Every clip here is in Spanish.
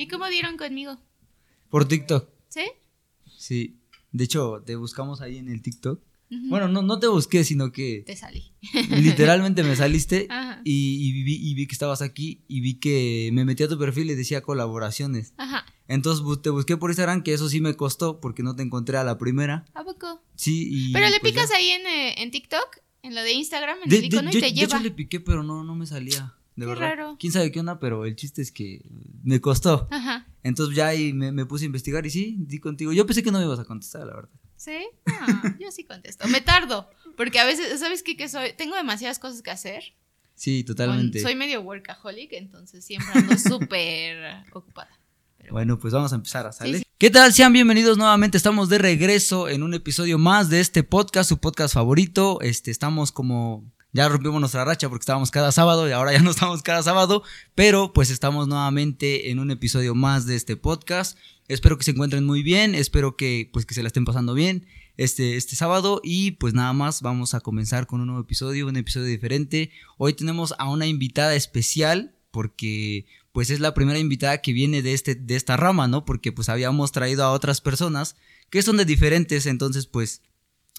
¿Y cómo dieron conmigo? Por TikTok. ¿Sí? Sí. De hecho, te buscamos ahí en el TikTok. Bueno, no, no te busqué, sino que Te salí. literalmente me saliste y, y vi, y vi que estabas aquí y vi que me metí a tu perfil y decía colaboraciones. Ajá. Entonces te busqué por Instagram, que eso sí me costó porque no te encontré a la primera. ¿A poco? Sí, y. Pero le pues picas ya. ahí en, eh, en TikTok, en lo de Instagram, en De, el de- icono yo, y te de lleva. hecho le piqué, pero no, no me salía. De Qué verdad. raro. Quién sabe qué onda, pero el chiste es que me costó. Ajá. Entonces ya ahí me, me puse a investigar y sí, di contigo. Yo pensé que no me ibas a contestar, la verdad. ¿Sí? Ah, yo sí contesto. Me tardo. Porque a veces, ¿sabes qué? Que soy, tengo demasiadas cosas que hacer. Sí, totalmente. Soy medio workaholic, entonces siempre ando súper ocupada. Pero Bueno, pues vamos a empezar a salir. Sí, sí. ¿Qué tal? Sean bienvenidos nuevamente. Estamos de regreso en un episodio más de este podcast, su podcast favorito. Este, estamos como ya rompimos nuestra racha porque estábamos cada sábado y ahora ya no estamos cada sábado, pero pues estamos nuevamente en un episodio más de este podcast. Espero que se encuentren muy bien, espero que pues que se la estén pasando bien este, este sábado y pues nada más vamos a comenzar con un nuevo episodio, un episodio diferente. Hoy tenemos a una invitada especial porque pues es la primera invitada que viene de, este, de esta rama, ¿no? Porque pues habíamos traído a otras personas que son de diferentes, entonces pues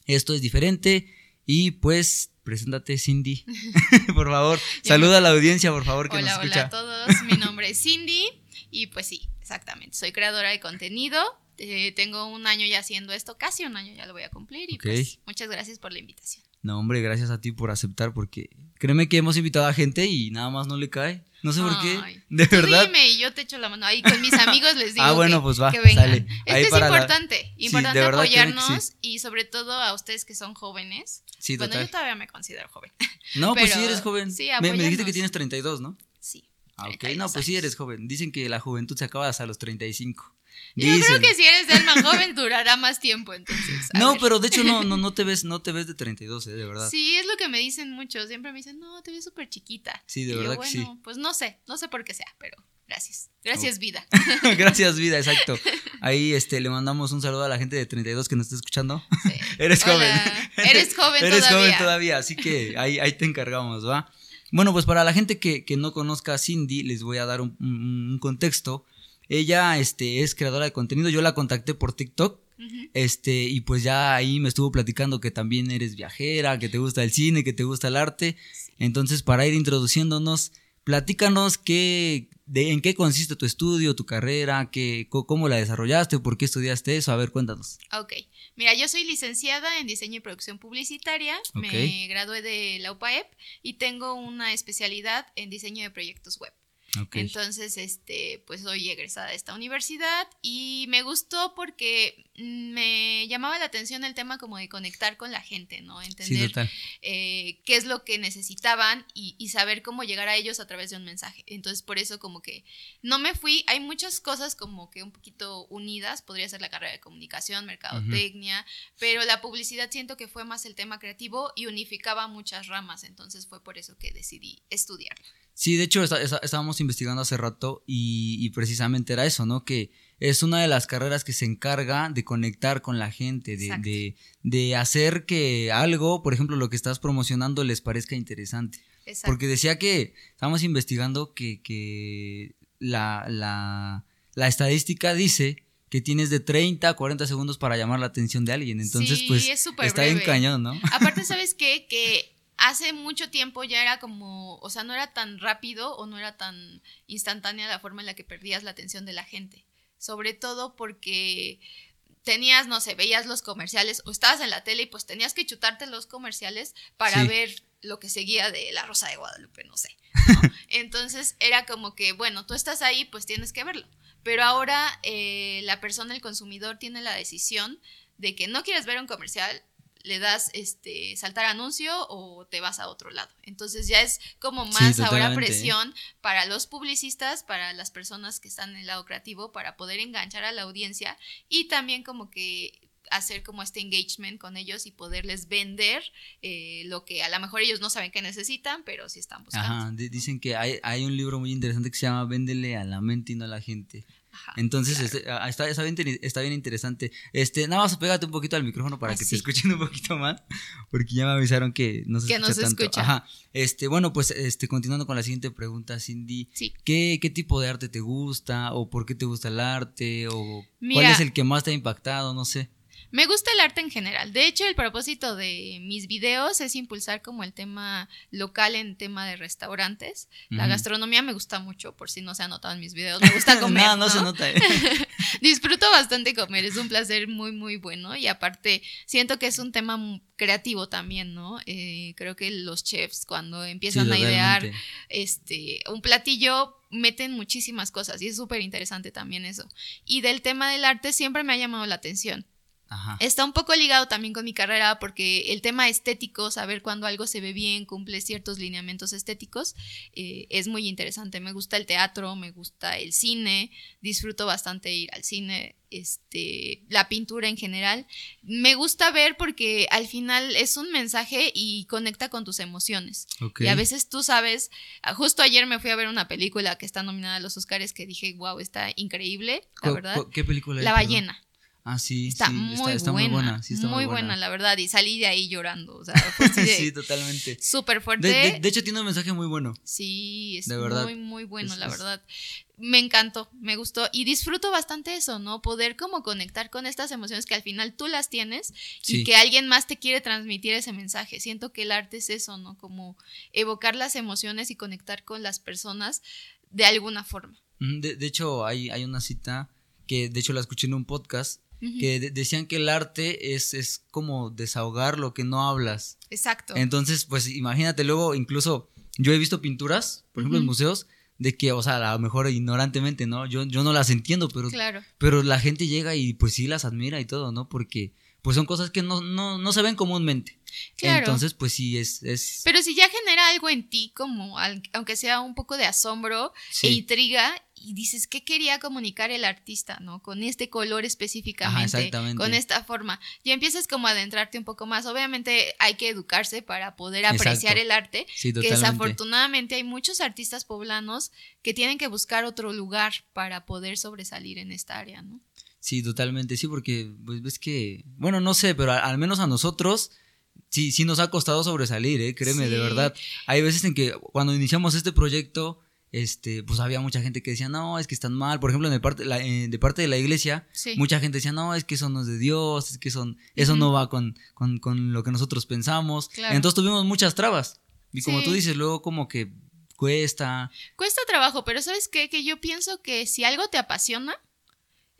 esto es diferente y pues preséntate Cindy, por favor, saluda a la audiencia, por favor, que hola, nos hola escucha. a todos. Mi nombre es Cindy y pues sí, exactamente. Soy creadora de contenido. Eh, tengo un año ya haciendo esto, casi un año ya lo voy a cumplir y pues muchas gracias por la invitación. No, hombre, gracias a ti por aceptar porque créeme que hemos invitado a gente y nada más no le cae. No sé por qué. De tú verdad. dime y yo te echo la mano. Ahí con mis amigos les digo Ah, bueno, que, pues va, que vengan. sale. Es Ahí que es para la- importante, Sí, importante que apoyarnos sí. y sobre todo a ustedes que son jóvenes. Sí, bueno, total. yo todavía me considero joven. No, pues sí eres joven. sí, me, me dijiste que tienes 32, ¿no? Sí. Ah, ok. 32 No, pues sí eres joven. Dicen que la juventud se acaba hasta los 35. Yo creo que si eres de alma joven durará más tiempo, entonces. No, ver. pero de hecho no, no, no te ves, no te ves de 32, eh, de verdad. Sí, es lo que me dicen muchos. Siempre me dicen, no, te ves súper chiquita. Sí, de Y yo, verdad que sí. bueno, Pues no sé, no sé por qué sea, pero gracias. Gracias, vida. Gracias, vida, exacto. Ahí este, le mandamos un saludo a la gente de 32 que nos está escuchando. Sí. Eres Hola. joven. Eres joven Eres todavía. joven todavía, así que ahí, ahí te encargamos, ¿va? Bueno, pues para la gente que, que no conozca a Cindy, les voy a dar un, un- un contexto. Ella este, es creadora de contenido, yo la contacté por TikTok. Este, y pues ya ahí me estuvo platicando que también eres viajera, que te gusta el cine, que te gusta el arte. Entonces, para ir introduciéndonos, platícanos qué, de, en qué consiste tu estudio, tu carrera, qué, cómo la desarrollaste, por qué estudiaste eso. A ver, cuéntanos. Ok, mira, yo soy licenciada en diseño y producción publicitaria, me gradué de la UPAEP y tengo una especialidad en diseño de proyectos web. Entonces, este, pues soy egresada de esta universidad y me gustó porque mm, me llamaba la atención el tema como de conectar con la gente, ¿no? sí, Entender total. eh, qué es lo que necesitaban y, y saber cómo llegar a ellos a través de un mensaje. Entonces, por eso como que no me fui, hay muchas cosas como que un poquito unidas, podría ser la carrera de comunicación, mercadotecnia, pero la publicidad siento que fue más el tema creativo y unificaba muchas ramas, entonces fue por eso que decidí estudiar. Sí, de hecho está- está- estábamos investigando hace rato y, y precisamente era eso, ¿no? Que es una de las carreras que se encarga de conectar con la gente, de, de, de hacer que algo, por ejemplo, lo que estás promocionando les parezca interesante. Exacto. Porque decía que estábamos investigando que, que la, la, la estadística dice que tienes de 30 a 40 segundos para llamar la atención de alguien. Entonces, Sí, pues es está bien cañón, ¿no? Aparte, ¿sabes qué? Que hace mucho tiempo ya era como, o sea, no era tan rápido o no era tan instantánea la forma en la que perdías la atención de la gente. Sobre todo porque tenías, no sé, veías los comerciales o estabas en la tele y pues tenías que chutarte los comerciales para Sí. ver lo que seguía de La Rosa de Guadalupe, no sé. ¿no? Entonces era como que, bueno, tú estás ahí, pues tienes que verlo. Pero ahora eh, la persona, el consumidor, tiene la decisión de que no quieres ver un comercial, le das este saltar anuncio o te vas a otro lado. Entonces ya es como Sí, más ahora totalmente. presión para los publicistas, para las personas que están en el lado creativo, para poder enganchar a la audiencia y también como que hacer como este engagement con ellos y poderles vender eh, lo que a lo mejor ellos no saben que necesitan, pero sí están buscando. Ajá, dicen que hay, hay un libro muy interesante que se llama Véndele a la mente y no a la gente. Entonces, este, ah, está, está, bien, está, bien, interesante. Este, nada más pégate un poquito al micrófono para ah, que te escuchen un poquito más, porque ya me avisaron que no se escucha tanto. Ajá. Este, bueno, pues este, continuando con la siguiente pregunta, Cindy. ¿qué, ¿Qué tipo de arte te gusta? ¿O por qué te gusta el arte? ¿O cuál es el que más te ha impactado? No sé. Me gusta el arte en general. De hecho, el propósito de mis videos es impulsar como el tema local en tema de restaurantes. La gastronomía me gusta mucho, por si no se ha notado en mis videos. Me gusta comer. no, no, se nota. ¿eh? Disfruto bastante comer, es un placer muy, muy bueno. Y aparte, siento que es un tema creativo también, ¿no? Eh, creo que los chefs cuando empiezan a idear este, un platillo meten muchísimas cosas y es súper interesante también eso. Y del tema del arte siempre me ha llamado la atención. Está un poco ligado también con mi carrera porque el tema estético, saber cuando algo se ve bien, cumple ciertos lineamientos estéticos, eh, es muy interesante. Me gusta el teatro, me gusta el cine, disfruto bastante ir al cine, este, la pintura en general. Me gusta ver porque al final es un mensaje y conecta con tus emociones. Y a veces tú sabes, ah, justo ayer me fui a ver una película que está nominada a los Oscars que dije, wow, está increíble, la verdad. ¿Qué película? La ballena. Ah, sí, está, muy, buena, muy buena. muy, buena. la verdad. Y salí de ahí llorando. O sea, sí, totalmente. Súper fuerte. De, hecho, tiene un mensaje muy bueno. Sí, es muy, muy bueno, la verdad. Me encantó, me gustó. Y disfruto bastante eso, ¿no? Poder como conectar con estas emociones que al final tú las tienes y que alguien más te quiere transmitir ese mensaje. Siento que el arte es eso, ¿no? Como evocar las emociones y conectar con las personas de alguna forma. De, de hecho, hay, hay una cita que de hecho la escuché en un podcast que decían que el arte es, es como desahogar lo que no hablas. Exacto. Entonces, pues imagínate, luego incluso yo he visto pinturas, por ejemplo, en museos, de que, o sea, a lo mejor ignorantemente, ¿no? Yo, yo no las entiendo, pero, pero la gente llega y pues sí las admira y todo, ¿no? Porque pues son cosas que no, no, no se ven comúnmente. Claro. Entonces, pues sí, es, es... Pero si ya genera algo en ti, como aunque sea un poco de asombro e intriga, y dices, ¿qué quería comunicar el artista, no? Con este color específicamente, con esta forma. Y empiezas como a adentrarte un poco más. Obviamente hay que educarse para poder apreciar el arte, que desafortunadamente hay muchos artistas poblanos que tienen que buscar otro lugar para poder sobresalir en esta área, ¿no? Sí, totalmente, sí, porque pues ves que, bueno, no sé, pero al menos a nosotros sí, sí nos ha costado sobresalir, ¿eh? créeme, de verdad. Hay veces en que cuando iniciamos este proyecto, este, pues había mucha gente que decía, no, es que están mal. Por ejemplo, en el parte, eh, de parte de la iglesia, mucha gente decía, no, es que eso no es de Dios, es que son, eso no va con, con, lo que nosotros pensamos. Entonces tuvimos muchas trabas. Y como tú dices, luego como que cuesta. Cuesta trabajo, pero ¿sabes qué? Que yo pienso que si algo te apasiona,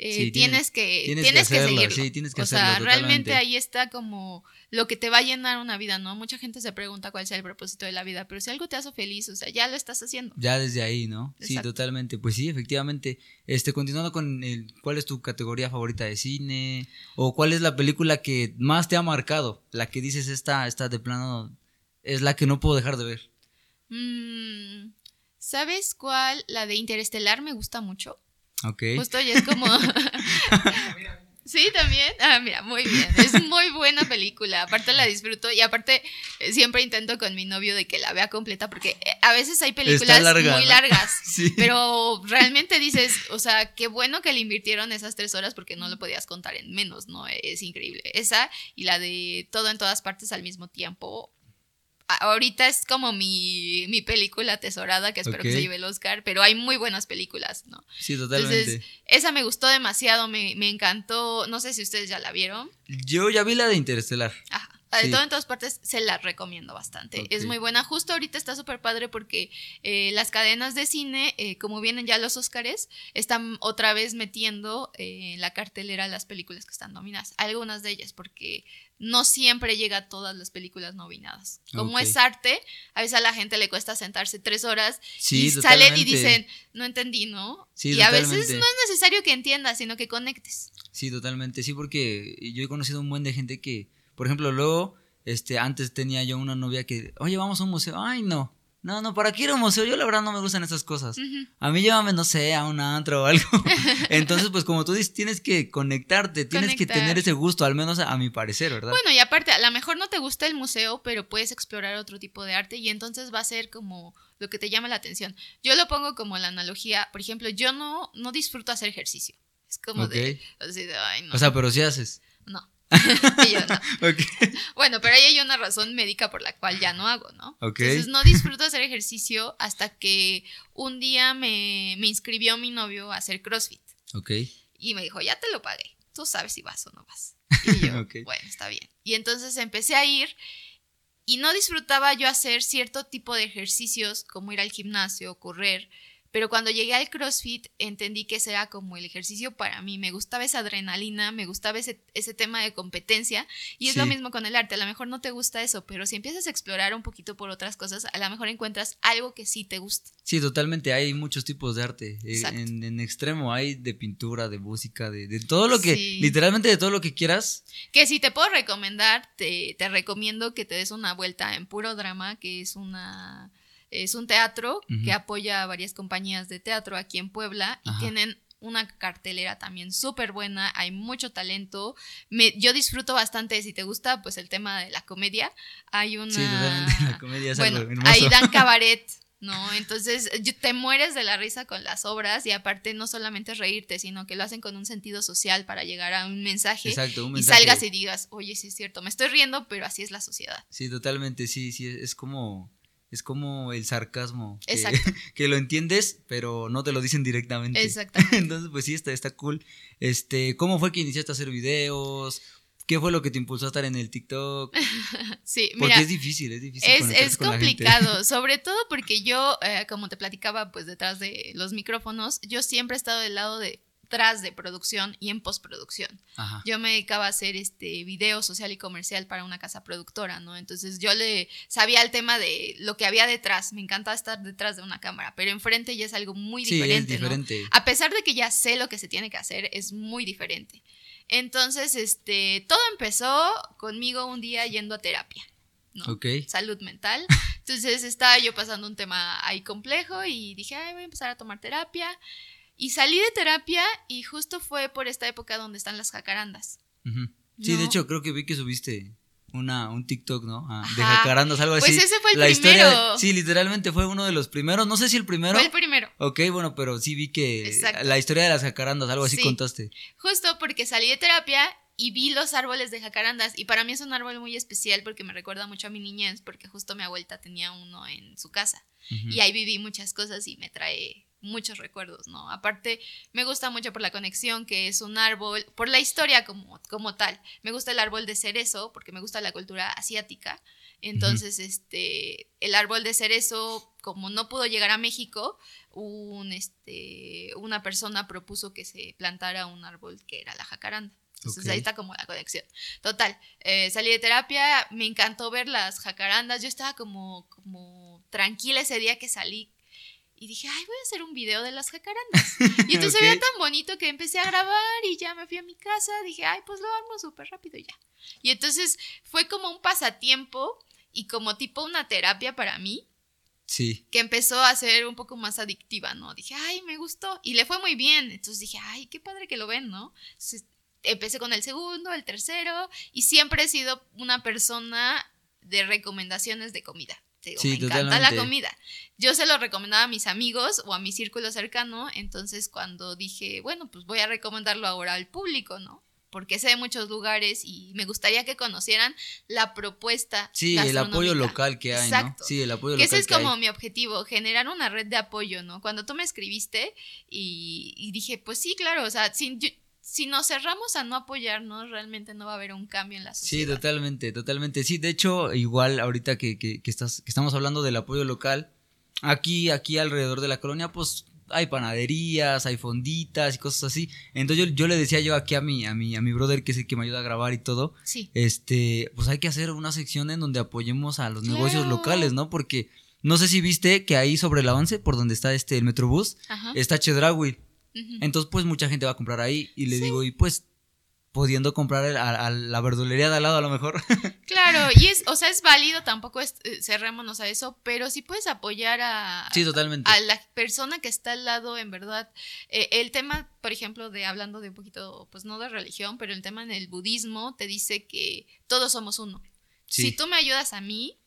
eh, tienes, que, tienes, que, seguirlo. o sea, realmente ahí está como lo que te va a llenar una vida, ¿no? Mucha gente se pregunta cuál sea el propósito de la vida, pero si algo te hace feliz, o sea, ya lo estás haciendo. Ya desde ahí, ¿no? Sí, totalmente. Pues sí, efectivamente. Este, continuando con el, ¿cuál es tu categoría favorita de cine? ¿O cuál es la película que más te ha marcado? La que dices, esta, esta de plano, es la que no puedo dejar de ver. Mm, ¿Sabes cuál? La de Interestelar me gusta mucho. Ok. Justo y es como... Sí, también. Ah, mira, muy bien. Es muy buena película. Aparte la disfruto y aparte eh, siempre intento con mi novio de que la vea completa porque eh, a veces hay películas muy largas. sí. Pero realmente dices, o sea, qué bueno que le invirtieron esas tres horas porque no lo podías contar en menos, ¿no? Es increíble. Esa y la de todo en todas partes al mismo tiempo ahorita es como mi, mi película tesorada, que espero que se lleve el Oscar, pero hay muy buenas películas, ¿no? Sí, totalmente. Entonces, esa me gustó demasiado, me, me encantó, no sé si ustedes ya la vieron. Yo ya vi la de Interestelar. Ajá. De todo en todas partes se la recomiendo bastante. Es muy buena. Justo ahorita está súper padre porque eh, las cadenas de cine, eh, como vienen ya los Óscares, están otra vez metiendo eh, en la cartelera las películas que están nominadas. Algunas de ellas, porque no siempre llega a todas las películas nominadas. Como es arte, a veces a la gente le cuesta sentarse tres horas y salen y dicen, no entendí, ¿no? y a veces no es necesario que entiendas, sino que conectes. Sí, totalmente. Sí, porque yo he conocido un buen de gente que por ejemplo, luego, este, antes tenía yo una novia que, oye, vamos a un museo. Ay, no. No, no, ¿para qué ir a un museo? Yo la verdad no me gustan esas cosas. A mí llévame, no sé, a un antro o algo. Entonces, pues como tú dices, tienes que conectarte, tienes que tener ese gusto, al menos a, a mi parecer, ¿verdad? Bueno, y aparte, a lo mejor no te gusta el museo, pero puedes explorar otro tipo de arte y entonces va a ser como lo que te llama la atención. Yo lo pongo como la analogía, por ejemplo, yo no, no disfruto hacer ejercicio. Es como de, así de, ay, no. O sea, pero sí haces. Y yo, no. Bueno, pero ahí hay una razón médica por la cual ya no hago, ¿no? Entonces no disfruto hacer ejercicio hasta que un día me, me inscribió mi novio a hacer CrossFit. Ok. Y me dijo, ya te lo pagué. Tú sabes si vas o no vas. Y yo, bueno, está bien. Y entonces empecé a ir y no disfrutaba yo hacer cierto tipo de ejercicios como ir al gimnasio, correr. Pero cuando llegué al CrossFit entendí que ese era como el ejercicio para mí. Me gustaba esa adrenalina, me gustaba ese, ese tema de competencia. Y es Sí. lo mismo con el arte. A lo mejor no te gusta eso, pero si empiezas a explorar un poquito por otras cosas, a lo mejor encuentras algo que sí te gusta. Sí, totalmente. Hay muchos tipos de arte. Eh. En, en extremo hay de pintura, de música, de, de todo lo que, Sí. literalmente de todo lo que quieras. Que si te puedo recomendar, te, te recomiendo que te des una vuelta en Puro Drama, que es una es un teatro que apoya a varias compañías de teatro aquí en Puebla y Ajá. tienen una cartelera también súper buena, hay mucho talento. Me, yo disfruto bastante, si te gusta, pues el tema de la comedia. Hay una... Sí, totalmente. La comedia es bueno, algo ahí dan cabaret, ¿no? Entonces te mueres de la risa con las obras y aparte no solamente es reírte, sino que lo hacen con un sentido social para llegar a un mensaje Exacto, un y mensaje. salgas y digas, oye, sí es cierto, me estoy riendo, pero así es la sociedad. Sí, totalmente, sí, sí, es como, es como el sarcasmo. que- Exacto. Que, lo entiendes, pero no te lo dicen directamente. Exactamente. Entonces, pues sí, está, está cool. Este, ¿cómo fue que iniciaste a hacer videos? ¿Qué fue lo que te impulsó a estar en el TikTok? Sí, Porque mira, es difícil, es difícil. es, conectarse es con la gente. complicado, sobre todo porque yo, eh, como te platicaba, pues detrás de los micrófonos, yo siempre he estado del lado de tras de producción y en postproducción. Ajá. Yo me dedicaba a hacer este video social y comercial para una casa productora, ¿no? Entonces yo le sabía el tema de lo que había detrás, me encantaba estar detrás de una cámara, pero enfrente ya es algo muy Sí, diferente, es ¿no? diferente. A pesar de que ya sé lo que se tiene que hacer, es muy diferente. Entonces, este, todo empezó conmigo un día yendo a terapia, ¿no? Ok. Salud mental. Entonces estaba yo pasando un tema ahí complejo y dije, ay, voy a empezar a tomar terapia. Y salí de terapia y justo fue por esta época donde están las jacarandas. Sí, de hecho, creo que vi que subiste una, un TikTok, ¿no? Ah, de jacarandas, algo Pues así. ese fue el La historia, primero. sí, literalmente fue uno de los primeros. No sé si el primero. Fue el primero. Ok, bueno, pero sí vi que Exacto. la historia de las jacarandas, algo así Sí. contaste. Justo porque salí de terapia y vi los árboles de jacarandas. Y para mí es un árbol muy especial porque me recuerda mucho a mi niñez, porque justo mi abuelita tenía uno en su casa. Y ahí viví muchas cosas y me trae muchos recuerdos, ¿no? Aparte, me gusta mucho por la conexión, que es un árbol, por la historia como, como tal. Me gusta el árbol de cerezo, porque me gusta la cultura asiática. Entonces, este, el árbol de cerezo, como no pudo llegar a México, un, este, una persona propuso que se plantara un árbol que era la jacaranda. Entonces ahí está como la conexión. Total, eh, salí de terapia, me encantó ver las jacarandas, yo estaba como, como tranquila ese día que salí y dije, ay, voy a hacer un video de las jacarandas. Y entonces Ok. se veía tan bonito que empecé a grabar y ya me fui a mi casa, dije, ay, pues lo armo súper rápido y ya. Y entonces fue como un pasatiempo y como tipo una terapia para mí, Sí. que empezó a ser un poco más adictiva, ¿no? Dije, ay, me gustó. Y le fue muy bien. Entonces dije, ay, qué padre que lo ven, ¿no? Entonces, empecé con el segundo, el tercero, y siempre he sido una persona de recomendaciones de comida. Te digo, Sí, me encanta la comida. Yo se lo recomendaba a mis amigos o a mi círculo cercano, entonces cuando dije, bueno, pues voy a recomendarlo ahora al público, ¿no? Porque sé de muchos lugares y me gustaría que conocieran la propuesta. Sí, el apoyo local que hay, Exacto. ¿no? Sí, el apoyo Que local ese es que hay. como mi objetivo, generar una red de apoyo, ¿no? Cuando tú me escribiste y, y dije, pues sí, claro, o sea, si, yo- si nos cerramos a no apoyarnos, realmente no va a haber un cambio en la Sí, sociedad. totalmente, totalmente. Sí, de hecho, igual ahorita que, que, que estás, que estamos hablando del apoyo local, aquí, aquí alrededor de la colonia, pues hay panaderías, hay fonditas y cosas así. Entonces yo, yo le decía yo aquí a mi, a mi, a mi brother, que es el que me ayuda a grabar y todo, Sí, este, pues hay que hacer una sección en donde apoyemos a los Claro. negocios locales, ¿no? Porque no sé si viste que ahí sobre el avance, por donde está este el Metrobús, ajá. está Entonces, pues mucha gente va a comprar ahí y le Sí. digo, y pues pudiendo comprar a, a la verdulería de al lado a lo mejor. Claro, y es, o sea, es válido, tampoco es, eh, cerrémonos a eso, pero sí puedes apoyar a, sí, totalmente. a la persona que está al lado, en verdad. Eh, el tema, por ejemplo, de hablando de un poquito, pues no de religión, pero el tema en el budismo te dice que todos somos uno. Sí. Si tú me ayudas a mí,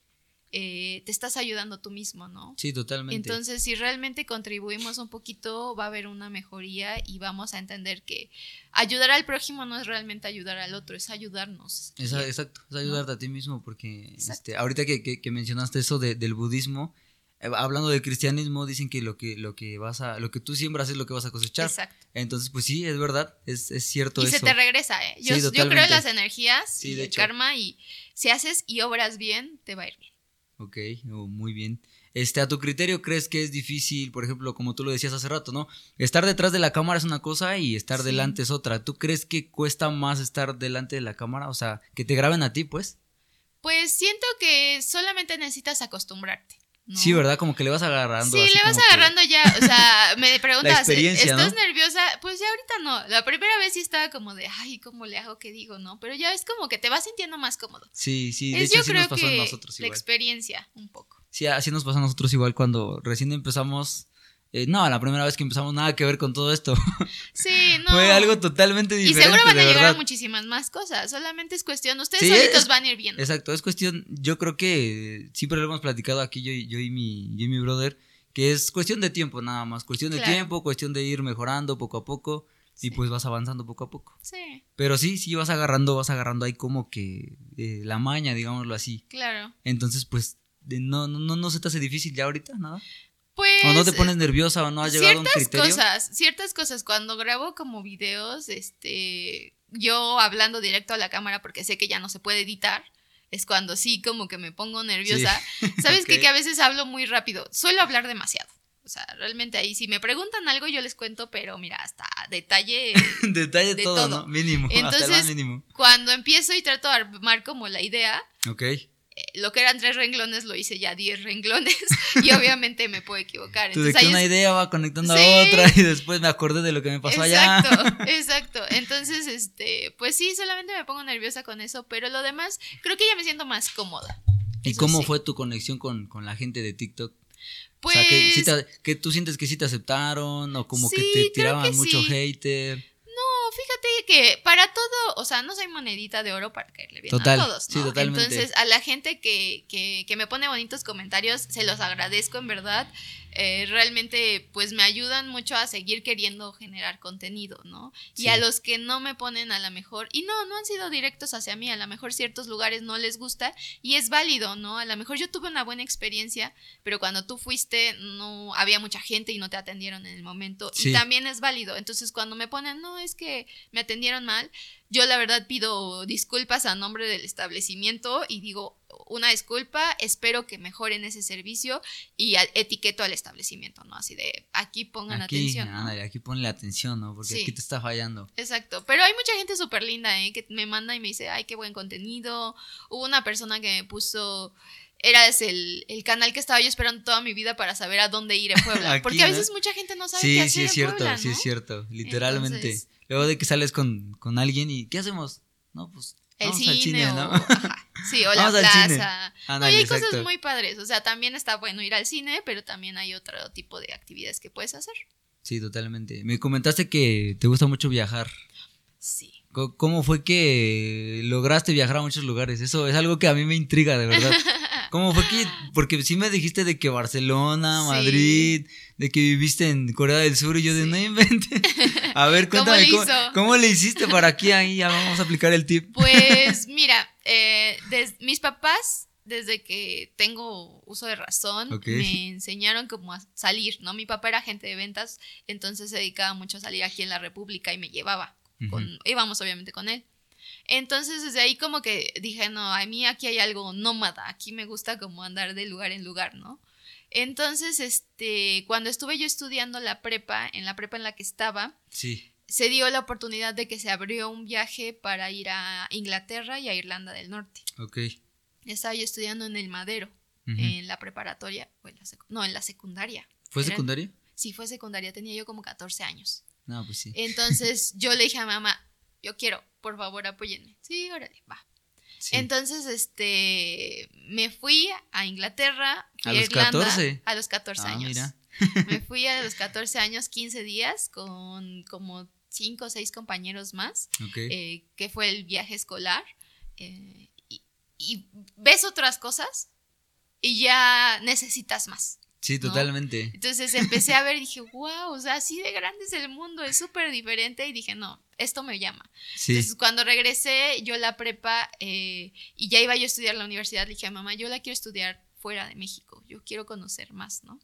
eh, te estás ayudando tú mismo, ¿no? Sí, totalmente. Entonces, si realmente contribuimos un poquito, va a haber una mejoría y vamos a entender que ayudar al prójimo no es realmente ayudar al otro, es ayudarnos. Exacto, es ayudarte a ti mismo porque este, ahorita que, que- que mencionaste eso de- del budismo, eh, hablando del cristianismo, dicen que lo que lo que vas a lo que tú siembras es lo que vas a cosechar. Exacto. Entonces, pues sí, es verdad, es, es cierto Y eso. se te regresa, ¿eh? Yo, Sí, yo creo en las energías Sí, y de el hecho. karma y si haces y obras bien, te va a ir bien. Ok, oh, muy bien. Este, a tu criterio, ¿crees que es difícil, por ejemplo, como tú lo decías hace rato, ¿no? Estar detrás de la cámara es una cosa y estar Sí. delante es otra. ¿Tú crees que cuesta más estar delante de la cámara? O sea, que te graben a ti, pues. Pues siento que solamente necesitas acostumbrarte. ¿No? Sí, ¿verdad? Como que le vas agarrando. Sí, le vas que- agarrando ya, o sea, me preguntas, ¿estás ¿no? nerviosa? Pues ya ahorita no, la primera vez sí estaba como de, ay, ¿cómo le hago? ¿Qué digo? ¿No? Pero ya es como que te vas sintiendo más cómodo. Sí, sí, de es hecho yo sí creo nos pasó a que nosotros la igual. experiencia, un poco. Sí, así nos pasó a nosotros igual cuando recién empezamos. Eh, no, la primera vez que empezamos nada que ver con todo esto. Sí, no. Fue algo totalmente y diferente. seguro van a llegar verdad. a muchísimas más cosas, solamente es cuestión, ustedes Sí, solitos es- van a ir viendo. Exacto, es cuestión, yo creo que siempre lo hemos platicado aquí yo, y- yo y mi, yo y mi brother, que es cuestión de tiempo nada más, cuestión de Claro. tiempo, cuestión de ir mejorando poco a poco Sí. y pues vas avanzando poco a poco. Sí, Pero sí, sí vas agarrando, vas agarrando ahí como que eh, la maña, digámoslo así. claro. Entonces, pues de- no, no, no, no se te hace difícil ya ahorita, nada. Pues o no te pones nerviosa o no has llegado a un criterio. cosas, ciertas cosas. Cuando grabo como videos, este, yo hablando directo a la cámara porque sé que ya no se puede editar, es cuando sí como que me pongo nerviosa. ¿Sabes qué? Ok. Que a veces hablo muy rápido. Suelo hablar demasiado. O sea, realmente ahí si me preguntan algo yo les cuento, pero mira, hasta detalle. Detalle de todo, todo. ¿no? Mínimo, hasta el Entonces- mínimo. Cuando empiezo y trato de armar como la idea, Ok. Eh, lo que eran tres renglones lo hice ya diez renglones y obviamente me puedo equivocar. Entonces que ahí una es- idea va conectando Sí. a otra y después me acordé de lo que me pasó allá. Exacto, exacto. Entonces, este, pues sí, solamente me pongo nerviosa con eso, pero lo demás, creo que ya me siento más cómoda. ¿Y Eso cómo sí. fue tu conexión con, con la gente de TikTok? Pues, o sea, que, sí te- que tú sientes que sí te aceptaron o como que te tiraban que mucho sí. hater. Fíjate que para todo, o sea, no soy monedita de oro para caerle bien Total, a todos, sí, ¿no? totalmente. Entonces, a la gente que, que, que me pone bonitos comentarios, se los agradezco en verdad. Eh, realmente, pues me ayudan mucho a seguir queriendo generar contenido, ¿no? Y a los que no me ponen a la mejor, y no, no han sido directos hacia mí, a lo mejor ciertos lugares no les gusta y es válido, ¿no? A lo mejor yo tuve una buena experiencia, pero cuando tú fuiste no había mucha gente y no te atendieron en el momento Sí. y también es válido. Entonces cuando me ponen, no, es que me atendieron mal, yo la verdad pido disculpas a nombre del establecimiento y digo una disculpa, espero que mejoren ese servicio y a- etiqueto al establecimiento, ¿no? Así de aquí pongan Aquí, atención. ¿no? aquí ponle atención, ¿no? Porque Sí. aquí te está fallando. Exacto, pero hay mucha gente súper linda, ¿eh? Que me manda y me dice, ay, qué buen contenido. Hubo una persona que me puso, era el, el canal que estaba yo esperando toda mi vida para saber a dónde ir en Puebla. Aquí, porque a ¿no? veces mucha gente no sabe qué Sí, hacer sí es en cierto, Puebla, sí ¿no? es cierto, literalmente. Entonces- Luego de que sales con, con alguien y ¿qué hacemos? No, pues El vamos cine, al cine, o, ¿no? ajá, sí, o la Vamos plaza. No, y hay exacto. cosas muy padres, o sea, también está bueno ir al cine, pero también hay otro tipo de actividades que puedes hacer. Sí, totalmente. Me comentaste que te gusta mucho viajar. Sí. ¿Cómo fue que lograste viajar a muchos lugares? Eso es algo que a mí me intriga, de verdad. ¿Cómo fue que.? Porque sí me dijiste de que Barcelona, Sí. Madrid, de que viviste en Corea del Sur y yo de Sí. no inventes. A ver, ¿Cómo cuéntame, le ¿cómo, le hiciste para aquí? Ahí ya vamos a aplicar el tip. Pues mira, eh, des- mis papás, desde que tengo uso de razón, me enseñaron cómo a salir, ¿no? Mi papá era agente de ventas, entonces se dedicaba mucho a salir aquí en la República y me llevaba. Con, Ujú. íbamos obviamente con él. Entonces desde ahí como que dije, no, a mí aquí hay algo nómada, aquí me gusta como andar de lugar en lugar, ¿no? Entonces, este, cuando estuve yo estudiando la prepa, en la prepa en la que estaba, Sí. se dio la oportunidad de que se abrió un viaje para ir a Inglaterra y a Irlanda del Norte. Ok. Estaba yo estudiando en el Madero, en la preparatoria, o en la no, en la secundaria. ¿Fue Era- secundaria? Sí, fue secundaria, tenía yo como 14 años. No, pues sí. Entonces yo le dije a mamá, yo quiero, por favor apóyenme. Sí, órale, va. Sí. Entonces, este, me fui a Inglaterra, fui ¿A los Irlanda, 14? A los 14 Ah, años. mira. Me fui a los 14 años, 15 días, con como 5 o 6 compañeros más, Ok. eh, que fue el viaje escolar. eh, y, y ves otras cosas y ya necesitas más. Sí, ¿no? totalmente. Entonces empecé a ver y dije, wow, o sea, así de grande es el mundo, es súper diferente. Y dije, no, esto me llama. Sí. Entonces, cuando regresé, yo la prepa eh, y ya iba yo a estudiar la universidad, le dije a mamá, yo la quiero estudiar fuera de México, yo quiero conocer más, ¿no?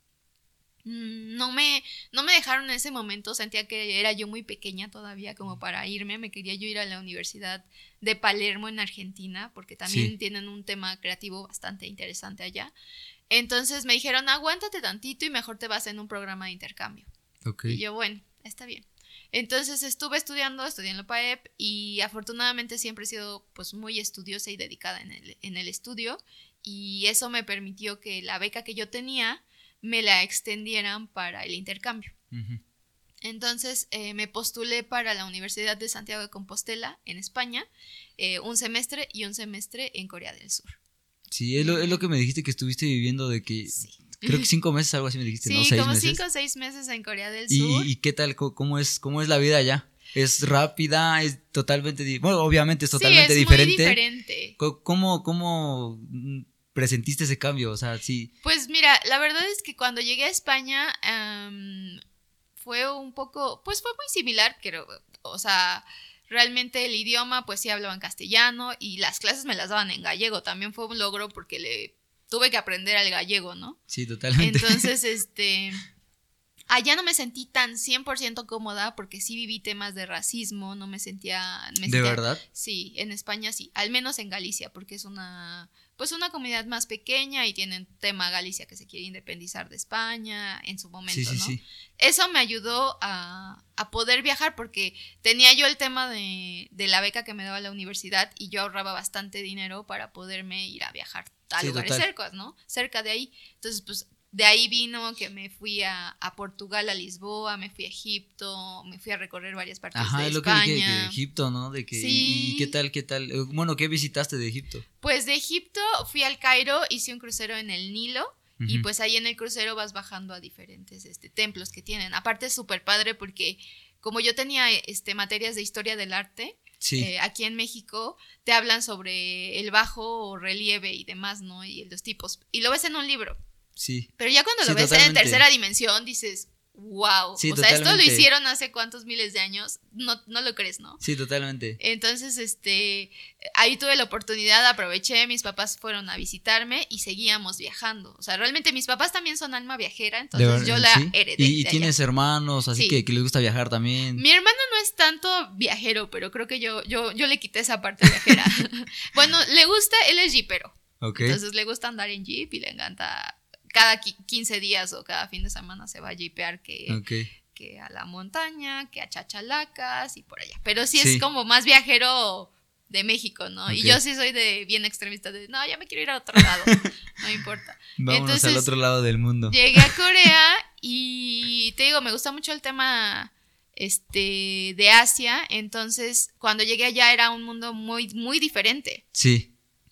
Mm, No me, no me dejaron en ese momento, sentía que era yo muy pequeña todavía como para irme, me quería yo ir a la Universidad de Palermo en Argentina, porque también Sí. tienen un tema creativo bastante interesante allá. Entonces me dijeron, aguántate tantito y mejor te vas en un programa de intercambio. Y yo, bueno, está bien. Entonces estuve estudiando, estudié en la PAEP y afortunadamente siempre he sido pues muy estudiosa y dedicada en el, en el estudio y eso me permitió que la beca que yo tenía me la extendieran para el intercambio. Entonces eh, me postulé para la Universidad de Santiago de Compostela en España, eh, un semestre y un semestre en Corea del Sur. Sí, es lo, es lo que me dijiste que estuviste viviendo de que Sí. creo que cinco meses, algo así me dijiste, Sí, ¿no? Seis como meses. cinco o seis meses en Corea del ¿Y, Sur. y qué tal? ¿Cómo- ¿Cómo es, cómo es la vida allá? ¿Es rápida? ¿Es totalmente Bueno, obviamente es totalmente sí, es diferente. Muy diferente. ¿Cómo, cómo presentiste ese cambio? O sea, sí. Pues mira, la verdad es que cuando llegué a España am, fue un poco, pues fue muy similar, pero, o sea, realmente el idioma, pues sí hablaban castellano y las clases me las daban en gallego. También fue un logro porque le tuve que aprender al gallego, ¿no? Sí, totalmente. Entonces, este, allá no me sentí tan 100% cómoda porque sí viví temas de racismo, no me sentía... me ¿De sentía- verdad? Sí, en España sí, al menos en Galicia, porque es una, pues una comunidad más pequeña y tienen tema Galicia que se quiere independizar de España en su momento, Sí, sí, ¿no? sí. Eso me ayudó a, a poder viajar porque tenía yo el tema de, de la beca que me daba la universidad y yo ahorraba bastante dinero para poderme ir a viajar a lugares cercas, ¿no? Cerca de ahí. Entonces, pues de ahí vino que me fui a, a Portugal, a Lisboa, me fui a Egipto, me fui a recorrer varias partes Ajá, de es lo que España. dije que Egipto, ¿no? De que, Sí. y, qué tal, qué tal? Eh, Bueno, ¿qué visitaste de Egipto? Pues de Egipto fui al Cairo, hice un crucero en el Nilo y pues ahí en el crucero vas bajando a diferentes este, templos que tienen. Aparte es súper padre porque como yo tenía este, materias de historia del arte, Sí, eh, aquí en México te hablan sobre el bajo relieve y demás, ¿no? Y los tipos. Y lo ves en un libro. Sí. Pero ya cuando Sí, lo ves en tercera dimensión dices, wow. Sí, o sea, esto lo hicieron hace cuántos miles de años. No, no lo crees, ¿no? Sí, totalmente. Entonces, este, ahí tuve la oportunidad, aproveché, mis papás fueron a visitarme y seguíamos viajando. O sea, realmente mis papás también son alma viajera, entonces yo la sí. heredé. Y, y de allá. tienes hermanos, así Sí. que, que les gusta viajar también. Mi hermano no es tanto viajero, pero creo que yo, yo, yo le quité esa parte viajera. bueno, le gusta, él es jeepero. Ok. Entonces le gusta andar en jeep y le encanta cada qui- 15 días o cada fin de semana se va a jeepear que, que a la montaña, que a Chachalacas y por allá. Pero sí, Sí. es como más viajero de México, ¿no? Y yo sí soy de bien extremista, de no, ya me quiero ir a otro lado, no importa. Vámonos al otro lado del mundo. Llegué a Corea y te digo, me gusta mucho el tema este de Asia, entonces cuando llegué allá era un mundo muy muy diferente, Sí.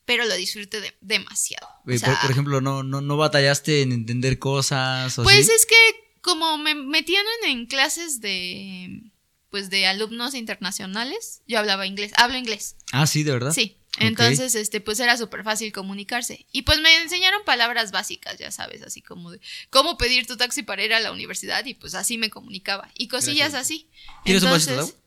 Pero lo disfruté de- demasiado. O sea, por, por ejemplo, no, no, no batallaste en entender cosas o Pues así? es que como me metían en clases de pues de alumnos internacionales, yo hablaba inglés, hablo inglés. Ah, sí, de verdad. Sí. Entonces, este, pues era súper fácil comunicarse. Y pues me enseñaron palabras básicas, ya sabes, así como de cómo pedir tu taxi para ir a la universidad y pues así me comunicaba. Y cosillas Gracias. así. ¿Quieres un vasito de Entonces,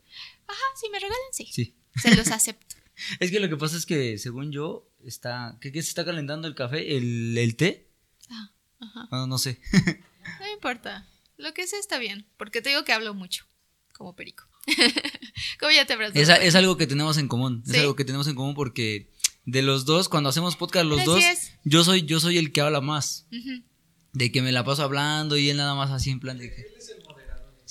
ajá, si me regalan, sí. Sí. Se los acepto. Es que lo que pasa es que, según yo, está. ¿Qué, qué se está calentando el café? ¿El, el té? Ah, ajá. Ah, no sé. No importa. Lo que sea está bien. Porque te digo que hablo mucho. Como perico. como ya te habrás Es, algo que tenemos en común. Es algo que tenemos en común porque de los dos, cuando hacemos podcast los dos, yo soy, yo soy el que habla más. De que me la paso hablando y él nada más así en plan de que.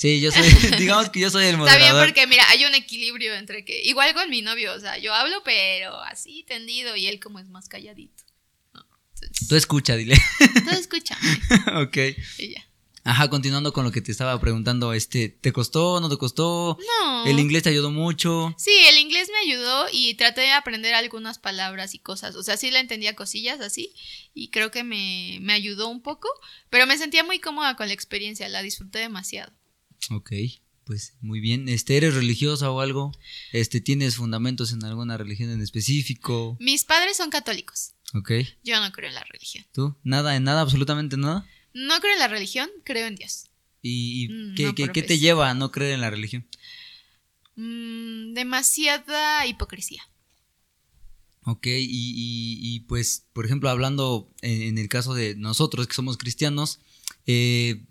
Sí, yo soy, digamos que yo soy el Está bien moderador. porque, mira, hay un equilibrio entre que, igual con mi novio, o sea, yo hablo, pero así tendido, y él como es más calladito. ¿no? Entonces, Tú escucha, dile. todo escúchame. ok. Y ya. Ajá, continuando con lo que te estaba preguntando, este, ¿te costó, no te costó? No. ¿El inglés te ayudó mucho? Sí, el inglés me ayudó y traté de aprender algunas palabras y cosas. O sea, sí la entendía cosillas así y creo que me, me ayudó un poco, pero me sentía muy cómoda con la experiencia, la disfruté demasiado. Ok, pues muy bien. Este, ¿eres religiosa o algo? Este, ¿tienes fundamentos en alguna religión en específico? Mis padres son católicos. Ok. Yo no creo en la religión. ¿Tú? ¿Nada, en nada, absolutamente nada? No creo en la religión, creo en Dios. ¿Y, y Mm, qué, no qué- qué te profeso. lleva a no creer en la religión? Mm, demasiada hipocresía. Ok, y, y- y, pues, por ejemplo, hablando en, en el caso de nosotros que somos cristianos, eh,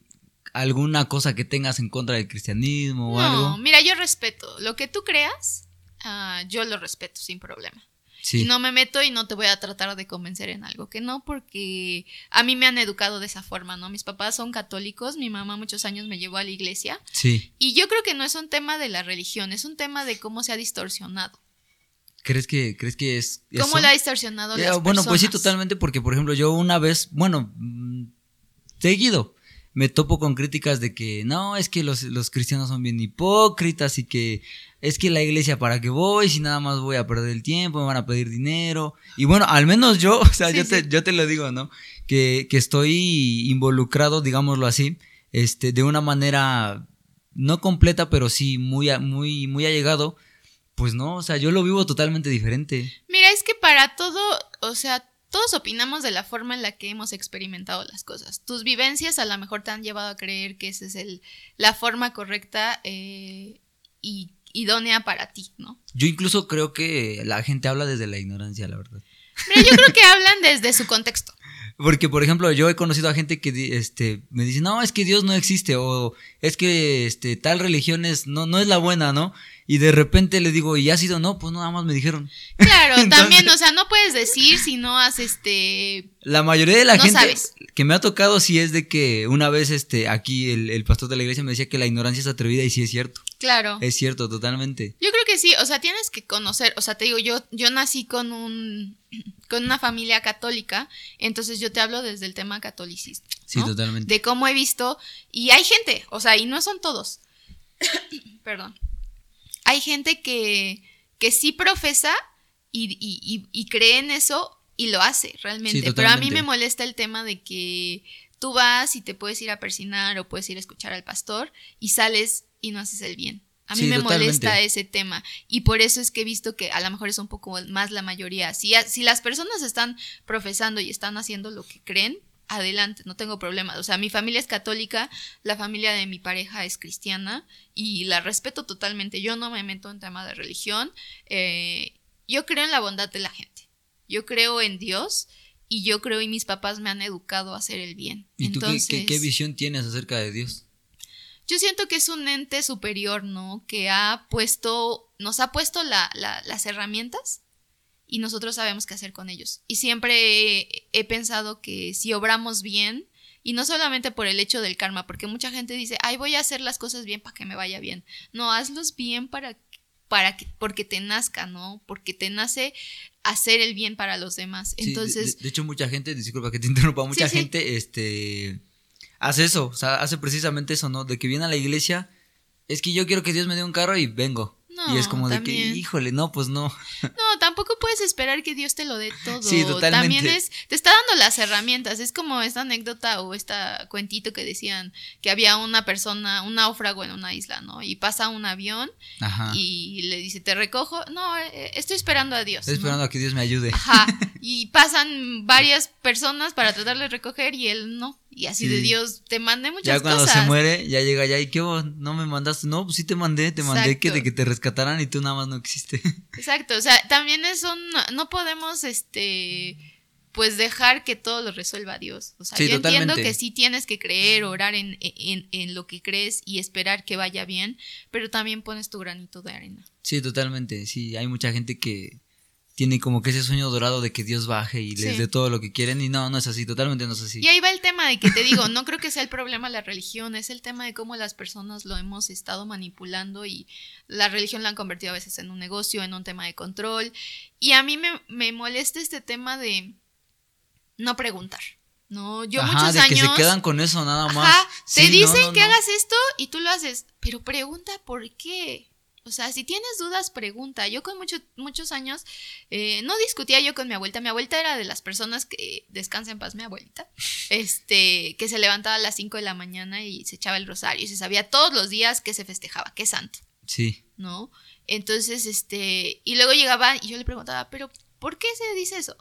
¿alguna cosa que tengas en contra del cristianismo o No, algo? mira, yo respeto. Lo que tú creas, ah, yo lo respeto sin problema. Sí, Y no me meto y no te voy a tratar de convencer en algo que no, porque a mí me han educado de esa forma, ¿no? Mis papás son católicos, mi mamá muchos años me llevó a la iglesia sí. y yo creo que no es un tema de la religión, es un tema de cómo se ha distorsionado. ¿Crees que, crees que es ¿Cómo la ha distorsionado Eh, las bueno, pues sí, totalmente, porque por ejemplo, yo una vez, bueno, mm, seguido, me topo con críticas de que no, es que los, los cristianos son bien hipócritas y que es que la iglesia para qué voy, si nada más voy a perder el tiempo, me van a pedir dinero. Y bueno, al menos yo, o sea, Sí, yo, sí. Te, yo te lo digo, ¿no? Que, que estoy involucrado, digámoslo así, este, de una manera no completa, pero sí muy, muy, muy allegado. Pues no, o sea, yo lo vivo totalmente diferente. Mira, es que para todo, o sea, todos opinamos de la forma en la que hemos experimentado las cosas. Tus vivencias a lo mejor te han llevado a creer que esa es el, la forma correcta eh, y idónea para ti, ¿no? Yo incluso creo que la gente habla desde la ignorancia, la verdad. Mira, yo creo que hablan desde su contexto. Porque, por ejemplo, yo he conocido a gente que este, me dice, no, es que Dios no existe, o es que este, tal religión es, no, no es la buena, ¿no? Y de repente le digo, ¿y ha sido? No, pues nada más me dijeron. Claro, Entonces- también, o sea, no puedes decir si no has este. La mayoría de la No gente sabes. que me ha tocado sí es de que una vez este, aquí el, el pastor de la iglesia me decía que la ignorancia es atrevida y sí es cierto. Claro. Es cierto, totalmente. Yo creo que sí, o sea, tienes que conocer, o sea, te digo, yo, yo nací con un con una familia católica, entonces yo te hablo desde el tema catolicismo. Sí, totalmente. De cómo he visto, y hay gente, o sea, y no son todos. Perdón. Hay gente que, que sí profesa y, y- y- y cree en eso y lo hace realmente. Sí, Pero a mí me molesta el tema de que tú vas y te puedes ir a persinar o puedes ir a escuchar al pastor y sales y no haces el bien. A mí Sí, me totalmente. molesta ese tema y por eso es que he visto que a lo mejor es un poco más la mayoría. Si, si las personas están profesando y están haciendo lo que creen, adelante, no tengo problema. O sea, mi familia es católica, la familia de mi pareja es cristiana y la respeto totalmente. Yo no me meto en tema de religión. eh, yo creo en la bondad de la gente. Yo creo en Dios y yo creo y mis papás me han educado a hacer el bien. ¿Y tú qué- Entonces, qué, qué visión tienes acerca de Dios? yo siento que es un ente superior, ¿no? Que ha puesto, nos ha puesto la- la- las herramientas y nosotros sabemos qué hacer con ellos. Y siempre he, he pensado que si obramos bien, y no solamente por el hecho del karma, porque mucha gente dice, ay, voy a hacer las cosas bien para que me vaya bien. No, hazlos bien para, para que, porque te nazca, ¿no? Porque te nace hacer el bien para los demás. Sí, de- Entonces, de, hecho, mucha gente, disculpa que te interrumpa, mucha Sí, sí. gente, este, hace eso, o sea, hace precisamente eso, ¿no? De que viene a la iglesia, es que yo quiero que Dios me dé un carro y vengo. Y es como de que, híjole, no, pues no. No, tampoco puedes esperar que Dios te lo dé todo. Sí, totalmente. También es, te está dando las herramientas. Es como esta anécdota o este cuentito que decían que había una persona, un náufrago en una isla, ¿no? Y pasa un avión Ajá. y le dice, te recojo. No, eh, estoy esperando a Dios. Estoy ¿no? esperando a que Dios me ayude. Ajá. Y pasan varias personas para tratarle de recoger y él no. Y así Sí. de Dios, te mandé muchas Ya cuando cosas. se muere, ya llega ya y qué hubo? no me mandaste. No, pues sí te mandé, te mandé que de que te rescataran y tú nada más no existe. Exacto, o sea, también es un, no podemos, este, pues dejar que todo lo resuelva Dios. O sea, Sí, yo entiendo totalmente. que sí tienes que creer, orar en, en, en lo que crees y esperar que vaya bien, pero también pones tu granito de arena. Sí, totalmente. Sí, hay mucha gente que tiene como que ese sueño dorado de que Dios baje y les Sí. dé todo lo que quieren y no, no es así, totalmente no es así. Y ahí va el tema de que te digo, no creo que sea el problema la religión, es el tema de cómo las personas lo hemos estado manipulando y la religión la han convertido a veces en un negocio, en un tema de control. Y a mí me, me molesta este tema de no preguntar. No, yo Ajá, muchos de años. que se quedan con eso nada más. Ajá, te no, dicen no, que no. hagas esto y tú lo haces, pero pregunta por qué. O sea, si tienes dudas, pregunta. Yo con mucho- muchos años eh, no discutía yo con mi abuelita. Mi abuelita era de las personas que, descansa en paz mi abuelita, este, que se levantaba a las 5 de la mañana y se echaba el rosario y se sabía todos los días que se festejaba, qué santo. Sí, ¿no? Entonces, este, y luego llegaba y yo le preguntaba, pero ¿por qué se dice eso?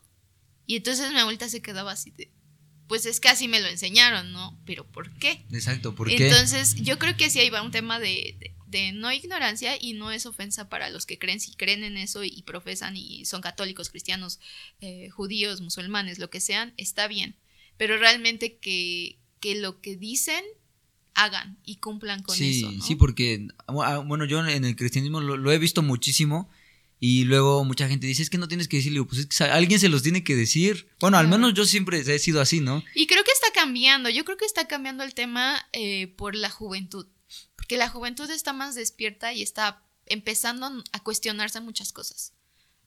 Y entonces mi abuelita se quedaba así de, pues es que así me lo enseñaron, ¿no? Pero ¿por qué? exacto. ¿Por qué? Entonces, yo creo que sí ahí va un tema de, de- de no ignorancia y no es ofensa para los que creen, si creen en eso y, y profesan y son católicos, cristianos, eh, judíos, musulmanes, lo que sean, está bien. Pero realmente que, que lo que dicen hagan y cumplan con sí, eso. ¿no? sí, porque, ah, bueno, yo en el cristianismo lo, lo he visto muchísimo y luego mucha gente dice, es que no tienes que decirle, pues es que alguien se los tiene que decir. Bueno, al menos yo siempre he sido así, ¿no? Y creo que está cambiando, yo creo que está cambiando el tema eh, por la juventud, porque la juventud está más despierta y está empezando a cuestionarse muchas cosas.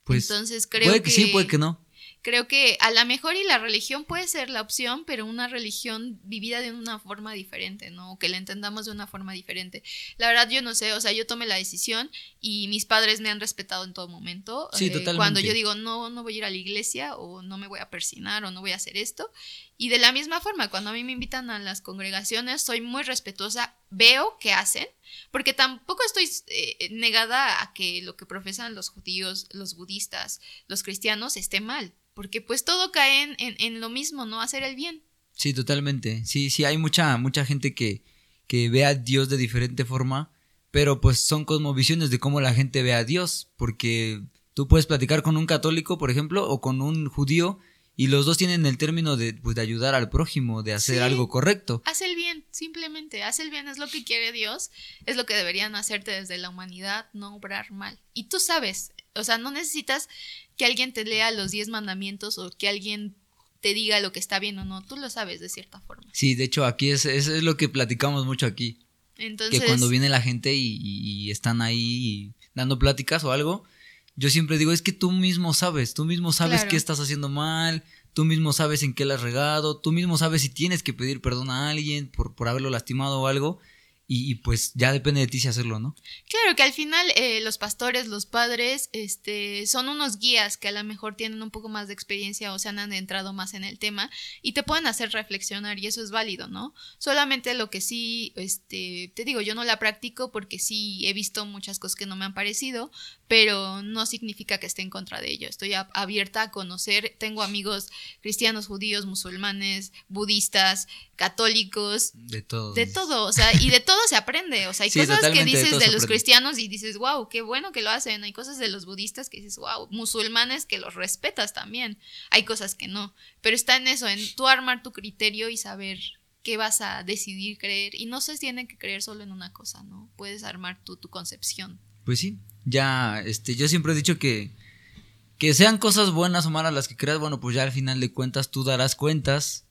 Pues Entonces creo puede que, sí, puede que no. Creo que a lo mejor y la religión puede ser la opción, pero una religión vivida de una forma diferente, ¿no? O que la entendamos de una forma diferente. La verdad yo no sé, o sea, yo tomé la decisión y mis padres me han respetado en todo momento. Sí, Eh, totalmente. Cuando yo digo, no, no voy a ir a la iglesia o no me voy a persinar o no voy a hacer esto. Y de la misma forma, cuando a mí me invitan a las congregaciones, soy muy respetuosa, veo qué hacen, porque tampoco estoy eh, negada a que lo que profesan los judíos, los budistas, los cristianos esté mal, porque pues todo cae en, en- lo mismo, ¿no? Hacer el bien. Sí, totalmente. Sí, sí, hay mucha, mucha gente que, que ve a Dios de diferente forma, pero pues son cosmovisiones de cómo la gente ve a Dios, porque tú puedes platicar con un católico, por ejemplo, o con un judío, y los dos tienen el término de, pues, de ayudar al prójimo, de hacer Sí. algo correcto. Haz el bien, simplemente, haz el bien, es lo que quiere Dios, es lo que deberían hacerte desde la humanidad, no obrar mal. Y tú sabes, o sea, no necesitas que alguien te lea los diez mandamientos o que alguien te diga lo que está bien o no, tú lo sabes de cierta forma. Sí, de hecho, aquí es, es, es lo que platicamos mucho aquí. Entonces, que cuando viene la gente y, y- y están ahí dando pláticas o algo, yo siempre digo, es que tú mismo sabes, tú mismo sabes Claro. qué estás haciendo mal, tú mismo sabes en qué la has regado, tú mismo sabes si tienes que pedir perdón a alguien por, por haberlo lastimado o algo, y, y pues ya depende de ti si hacerlo, ¿no? Claro que al final eh, los pastores, los padres, este, son unos guías que a lo mejor tienen un poco más de experiencia o se han adentrado más en el tema y te pueden hacer reflexionar y eso es válido, ¿no? Solamente lo que sí, este, te digo, yo no la practico porque sí he visto muchas cosas que no me han parecido, pero no significa que esté en contra de ello. Estoy a- abierta a conocer, tengo amigos cristianos, judíos, musulmanes, budistas, católicos, De todo. de todo, o sea, y de todo se aprende, o sea, hay Sí, cosas que dices de los cristianos y dices, wow, qué bueno que lo hacen, hay cosas de los budistas que dices, wow, musulmanes que los respetas también, hay cosas que no, pero está en eso, en tú armar tu criterio y saber qué vas a decidir creer, y no se tiene que creer solo en una cosa, ¿no? Puedes armar tú tu concepción. Pues sí, ya, este, yo siempre he dicho que, que sean cosas buenas o malas las que creas, bueno, pues ya al final de cuentas tú darás cuentas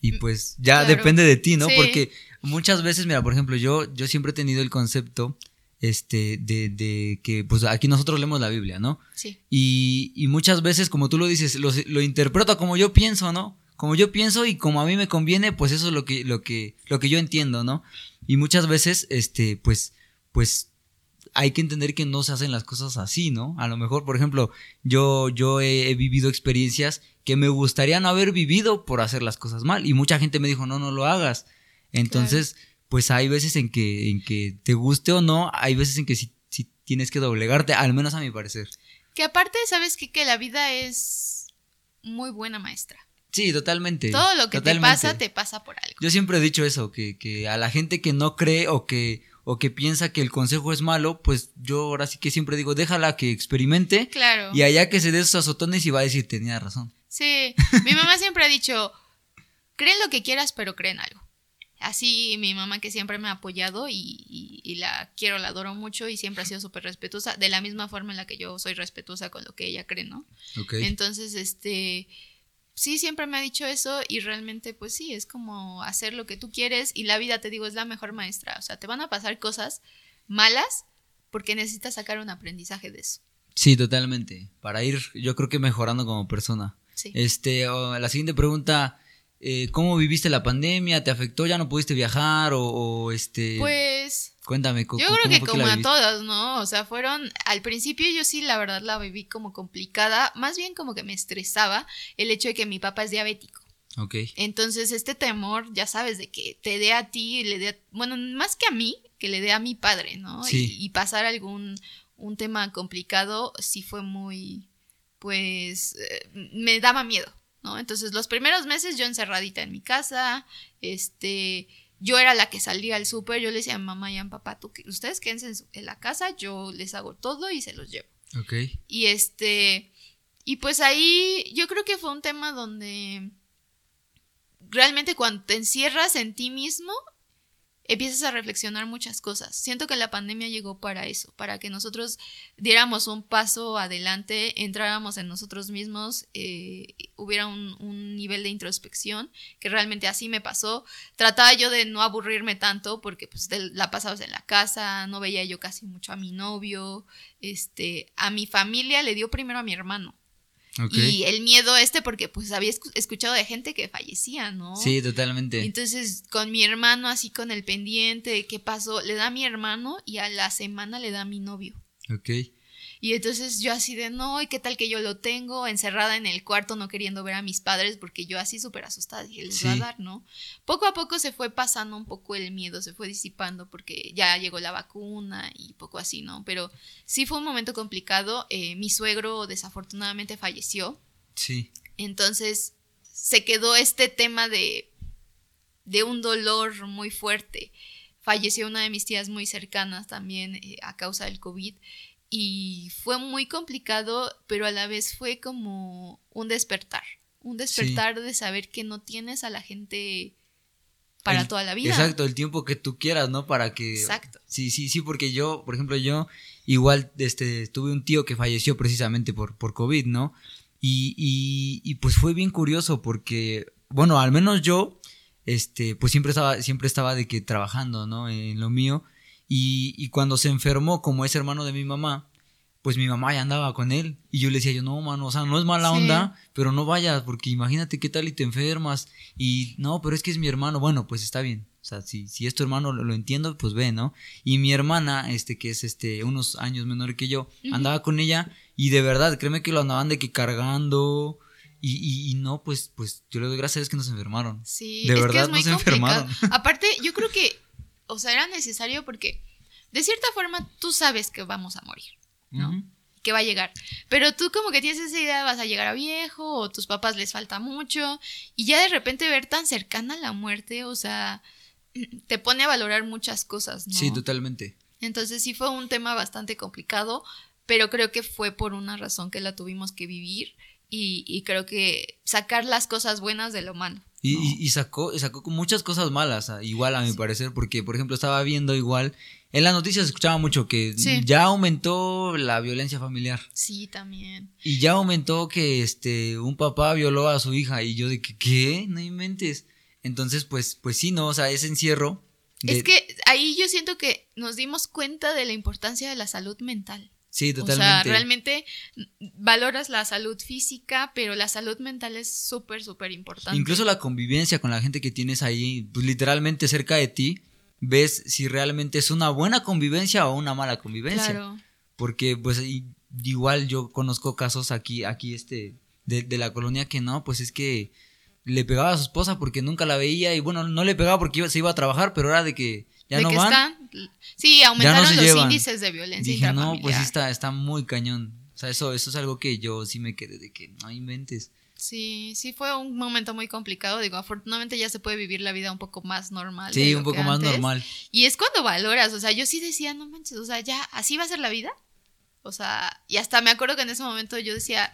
y pues ya Claro. depende de ti, ¿no? Sí. Porque muchas veces, mira, por ejemplo, yo, yo siempre he tenido el concepto, este, de, de que, pues aquí nosotros leemos la Biblia, ¿no? Sí, Y, y muchas veces, como tú lo dices, lo, lo interpreto como yo pienso, ¿no? Como yo pienso y como a mí me conviene, pues eso es lo que, lo que, lo que yo entiendo, ¿no? Y muchas veces, este, pues, pues hay que entender que no se hacen las cosas así, ¿no? A lo mejor, por ejemplo, yo, yo he, he vivido experiencias que me gustaría no haber vivido por hacer las cosas mal. Y mucha gente me dijo, no, no lo hagas. Entonces, pues hay veces en que, en que te guste o no, hay veces en que sí, sí tienes que doblegarte, al menos a mi parecer. que aparte, ¿sabes qué? Que la vida es muy buena maestra. Sí, totalmente. Todo lo que totalmente. te pasa, te pasa por algo. Yo siempre he dicho eso, que, que a la gente que no cree o que, o que piensa que el consejo es malo, pues yo ahora sí que siempre digo, déjala que experimente Claro. y allá que se dé sus azotones y va a decir, tenía razón. Sí, mi mamá siempre ha dicho, cree en lo que quieras, pero cree en algo. Así mi mamá que siempre me ha apoyado y, y- y la quiero, la adoro mucho y siempre ha sido súper respetuosa, de la misma forma en la que yo soy respetuosa con lo que ella cree, ¿no? Entonces, este, sí, siempre me ha dicho eso y realmente pues sí, es como hacer lo que tú quieres y la vida, te digo, es la mejor maestra. O sea, te van a pasar cosas malas porque necesitas sacar un aprendizaje de eso. Sí, totalmente. Para ir, yo creo que mejorando como persona. Sí. Este, la siguiente pregunta, eh, ¿cómo viviste la pandemia? ¿Te afectó? ¿Ya no pudiste viajar? O, este... Pues... Cuéntame, Yo creo que como a todas, ¿no? O sea, fueron, al principio yo sí, la verdad, la viví como complicada, más bien como que me estresaba el hecho de que mi papá es diabético. Ok. Entonces, este temor, ya sabes, de que te dé a ti, y le dé, bueno, más que a mí, que le dé a mi padre, ¿no? Sí. Y, pasar algún, un tema complicado, sí fue muy, pues, eh, me daba miedo, ¿no? Entonces, los primeros meses yo encerradita en mi casa, este, yo era la que salía al súper, yo le decía a mamá y a papá, ¿tú, ustedes quédense en, la casa, yo les hago todo y se los llevo. Ok. Y este, y pues ahí yo creo que fue un tema donde realmente cuando te encierras en ti mismo, empiezas a reflexionar muchas cosas. Siento que la pandemia llegó para eso, para que nosotros diéramos un paso adelante, entráramos en nosotros mismos, eh, hubiera un, nivel de introspección, que realmente así me pasó. Trataba yo de no aburrirme tanto porque pues la pasabas en la casa, no veía yo casi mucho a mi novio, este, a mi familia le dio primero a mi hermano. Y el miedo este porque pues había escuchado de gente que fallecía, ¿no? Sí, totalmente. Entonces con mi hermano así con el pendiente de qué pasó, le da a mi hermano y a la semana le da a mi novio. Ok. Y entonces yo así de, no, ¿y qué tal que yo lo tengo encerrada en el cuarto no queriendo ver a mis padres? Porque yo así súper asustada dije, les va a dar, ¿no? Poco a poco se fue pasando un poco el miedo, se fue disipando porque ya llegó la vacuna y poco así, ¿no? Pero sí fue un momento complicado. Eh, mi suegro desafortunadamente falleció. Sí. Entonces se quedó este tema de, de un dolor muy fuerte. Falleció una de mis tías muy cercanas también eh, a causa del COVID y fue muy complicado, pero a la vez fue como un despertar, un despertar de saber que no tienes a la gente para toda la vida. Exacto, el tiempo que tú quieras, ¿no? Para que... Exacto. Sí, sí, sí, porque yo, por ejemplo, yo igual este, tuve un tío que falleció precisamente por, por COVID, ¿no? Y, y, y pues fue bien curioso porque, bueno, al menos yo, este, pues siempre estaba, siempre estaba de que trabajando, ¿no? En lo mío. Y, cuando se enfermó, como es hermano de mi mamá, pues mi mamá ya andaba con él. Y yo le decía yo, no, mano, o sea, no es mala onda, pero no vayas, porque imagínate qué tal y te enfermas. Y no, pero es que es mi hermano. Bueno, pues está bien. O sea, si, si es tu hermano, lo, entiendo, pues ve, ¿no? Y mi hermana, este, que es este, unos años menor que yo, andaba con ella y de verdad, créeme que lo andaban de que cargando. Y, y, no, pues, pues yo le doy gracias a Dios que nos enfermaron. Sí, de verdad que es no se enfermaron. Aparte, yo creo que o sea, era necesario porque de cierta forma tú sabes que vamos a morir, ¿no? Que va a llegar. Pero tú como que tienes esa idea, vas a llegar a viejo o tus papás les falta mucho y ya de repente ver tan cercana la muerte, o sea, te pone a valorar muchas cosas, ¿no? Sí, totalmente. Entonces sí fue un tema bastante complicado, pero creo que fue por una razón que la tuvimos que vivir y, y creo que sacar las cosas buenas de lo malo. Y, sacó, sacó muchas cosas malas, ah, igual a mi parecer, porque por ejemplo estaba viendo igual, en las noticias escuchaba mucho que ya aumentó la violencia familiar. Sí, también. Y ya aumentó que este un papá violó a su hija y yo de que qué, no inventes. Entonces, pues pues sí, no, o sea, ese encierro Es que ahí yo siento que nos dimos cuenta de la importancia de la salud mental. Sí, totalmente. O sea, realmente valoras la salud física, pero la salud mental es súper, súper importante. Incluso la convivencia con la gente que tienes ahí, pues literalmente cerca de ti, ves si realmente es una buena convivencia o una mala convivencia. Claro. Porque, pues, igual yo conozco casos aquí, aquí, este, de, de la colonia que no, pues es que le pegaba a su esposa porque nunca la veía y bueno, no le pegaba porque se iba a trabajar, pero era de que ya no van. sí, aumentaron los índices de violencia Dije, no, pues está, está muy cañón. O sea, eso, eso es algo que yo sí me quedé de que no inventes. Sí, sí fue un momento muy complicado. Digo, afortunadamente ya se puede vivir la vida un poco más normal. Sí, un poco más normal. Y es cuando valoras, o sea, yo sí decía, no manches, o sea, ya, así va a ser la vida. O sea, y hasta me acuerdo que en ese momento yo decía,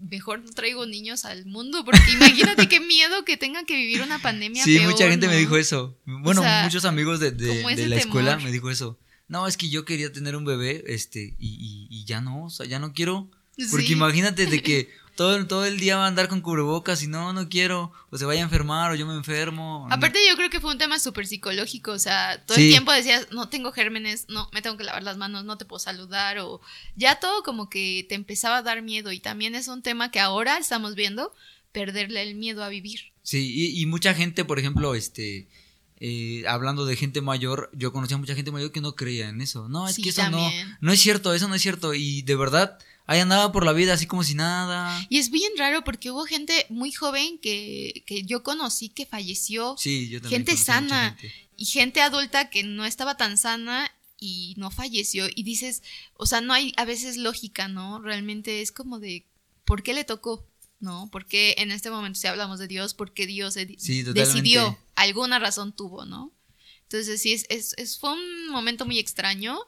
mejor no traigo niños al mundo, porque imagínate qué miedo que tengan que vivir una pandemia. Sí, mucha gente me dijo eso. Bueno, muchos amigos de, de, la escuela me dijo eso. No, es que yo quería tener un bebé, este, y, y, ya no, o sea, ya no quiero. Porque imagínate de que todo, todo el día va a andar con cubrebocas y no, no quiero, o se vaya a enfermar o yo me enfermo. Aparte yo creo que fue un tema súper psicológico, o sea, todo el tiempo decías, no tengo gérmenes, no, me tengo que lavar las manos, no te puedo saludar, o ya todo como que te empezaba a dar miedo y también es un tema que ahora estamos viendo, perderle el miedo a vivir. Sí, y, y mucha gente, por ejemplo, este, eh, hablando de gente mayor, yo conocía mucha gente mayor que no creía en eso. No, es Sí, que eso no, no es cierto, eso no es cierto. Y de verdad, ahí andaba por la vida así como si nada. Y es bien raro porque hubo gente muy joven que, que yo conocí que falleció Sí, yo también. Gente sana. gente. y gente adulta que no estaba tan sana y no falleció. Y dices, o sea, no hay a veces lógica, ¿no? Realmente es como de, ¿por qué le tocó? ¿No? Porque en este momento, si hablamos de Dios, ¿por qué Dios Sí, decidió? Alguna razón tuvo, ¿no? Entonces, sí, es, es, es- fue un momento muy extraño,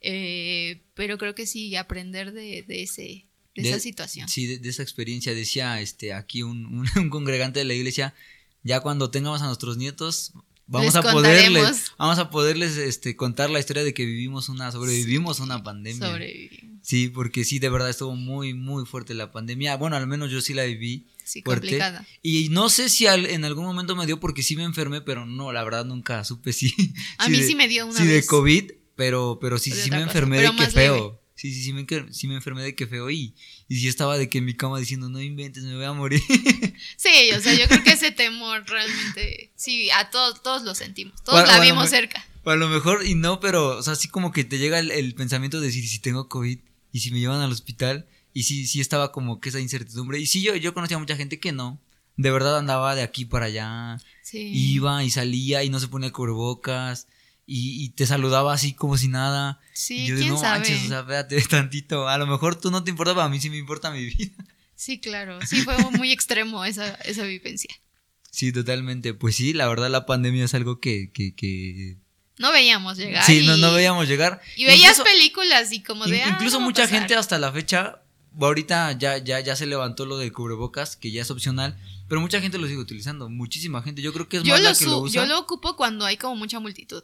eh, pero creo que sí, aprender de, de ese, de, De- esa situación. Sí, de, de esa experiencia decía este aquí un, un- un congregante de la iglesia, ya cuando tengamos a nuestros nietos, vamos Les a poderles, vamos a poderles este, contar la historia de que vivimos una, sobrevivimos a una pandemia. Sobrevivimos. Sí, porque sí, de verdad estuvo muy, muy fuerte la pandemia. Bueno, al menos yo sí la viví. Sí, fuerte. complicada. Y no sé si al- en algún momento me dio porque sí me enfermé, pero no, la verdad nunca supe si. A si mí sí me dio una Sí, de. COVID, pero, pero sí, sí me enfermé de que feo. leve. Sí, sí, sí me, sí me enfermé de que feo y, y sí estaba de que en mi cama diciendo, no inventes, me voy a morir. Sí, o sea, yo creo que ese temor realmente, sí, a todos, todos lo sentimos, todos la vimos cerca. A lo mejor, y no, pero, o sea, sí como que te llega el, el pensamiento de decir, ¿y si tengo COVID y si me llevan al hospital, y sí, sí estaba como que esa incertidumbre. Y sí, yo, yo conocía a mucha gente que no. De verdad andaba de aquí para allá. Sí. Iba y salía y no se ponía cubrebocas. Y, y te saludaba así como si nada. Sí, y yo quién no sabe. manches, o sea, espérate tantito. A lo mejor tú no te importa, pero a mí sí me importa mi vida. Sí, claro, sí fue muy extremo esa, esa vivencia. Sí, totalmente. Pues sí, la verdad la pandemia es algo que... que, que... No veíamos llegar. Sí, y, no, no veíamos llegar. Y veías Incluso- películas y como de. Ah, incluso mucha pasar. gente hasta la fecha, ahorita ya, ya, ya se levantó lo del cubrebocas, que ya es opcional, pero mucha gente lo sigue utilizando, muchísima gente. Yo creo que es yo más lo, la que lo usa. yo lo ocupo cuando hay como mucha multitud.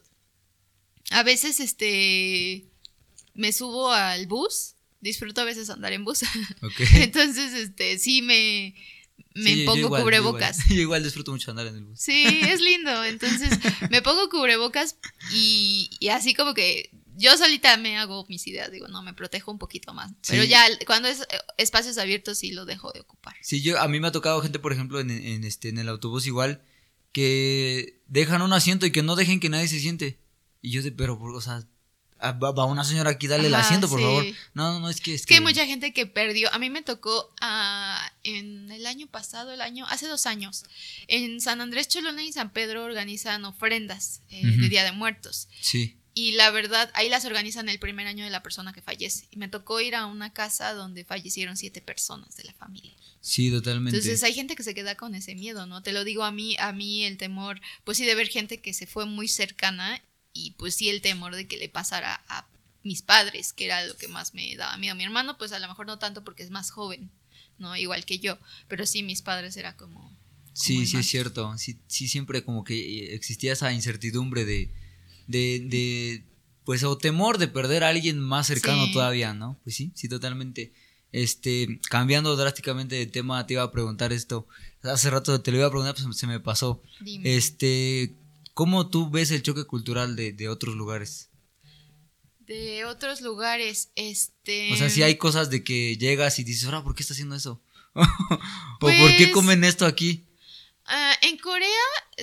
A veces, este. Me subo al bus. Disfruto a veces andar en bus. Ok. Entonces, este, sí me. Me Sí, yo pongo yo cubrebocas. igual. Yo igual disfruto mucho andar en el bus. Sí, es lindo. Entonces me pongo cubrebocas y, y así como que yo solita me hago mis ideas. Digo, no, me protejo un poquito más. Pero ya cuando es eh, espacios abiertos sí lo dejo de ocupar. Sí, yo, a mí me ha tocado gente, por ejemplo, en, en este, en el autobús igual, que dejan un asiento y que no dejen que nadie se siente. Y yo de, pero, o sea, va, una señora aquí, dale el asiento, por sí. favor. No, no, no, es que... Es Es que hay mucha gente que perdió. A mí me tocó ah, en el año pasado, el año, hace dos años, en San Andrés Cholona y San Pedro organizan ofrendas eh, de Día de Muertos. Sí, Y la verdad, ahí las organizan el primer año de la persona que fallece. Y me tocó ir a una casa donde fallecieron siete personas de la familia. sí, totalmente. Entonces hay gente que se queda con ese miedo, ¿no? Te lo digo a mí, a mí el temor, pues sí de ver gente que se fue muy cercana y pues sí el temor de que le pasara a mis padres, que era lo que más me daba miedo. Mi hermano, pues a lo mejor no tanto porque es más joven, ¿no? Igual que yo, pero sí mis padres era como... Sí, como sí, más. es cierto. Sí, sí, siempre como que eh, existía esa incertidumbre de, de, de, pues, o temor de perder a alguien más cercano Sí. todavía, ¿no? Pues sí, sí, totalmente. Este, cambiando drásticamente de tema, te iba a preguntar esto. Hace rato te lo iba a preguntar, pues se me pasó. Dime. Este, ¿cómo tú ves el choque cultural de, de otros lugares? De otros lugares, este... O sea, si hay cosas de que llegas y dices, ahora, ¿por qué está haciendo eso? o ¿por qué Pues- comen esto aquí? Ah, en Corea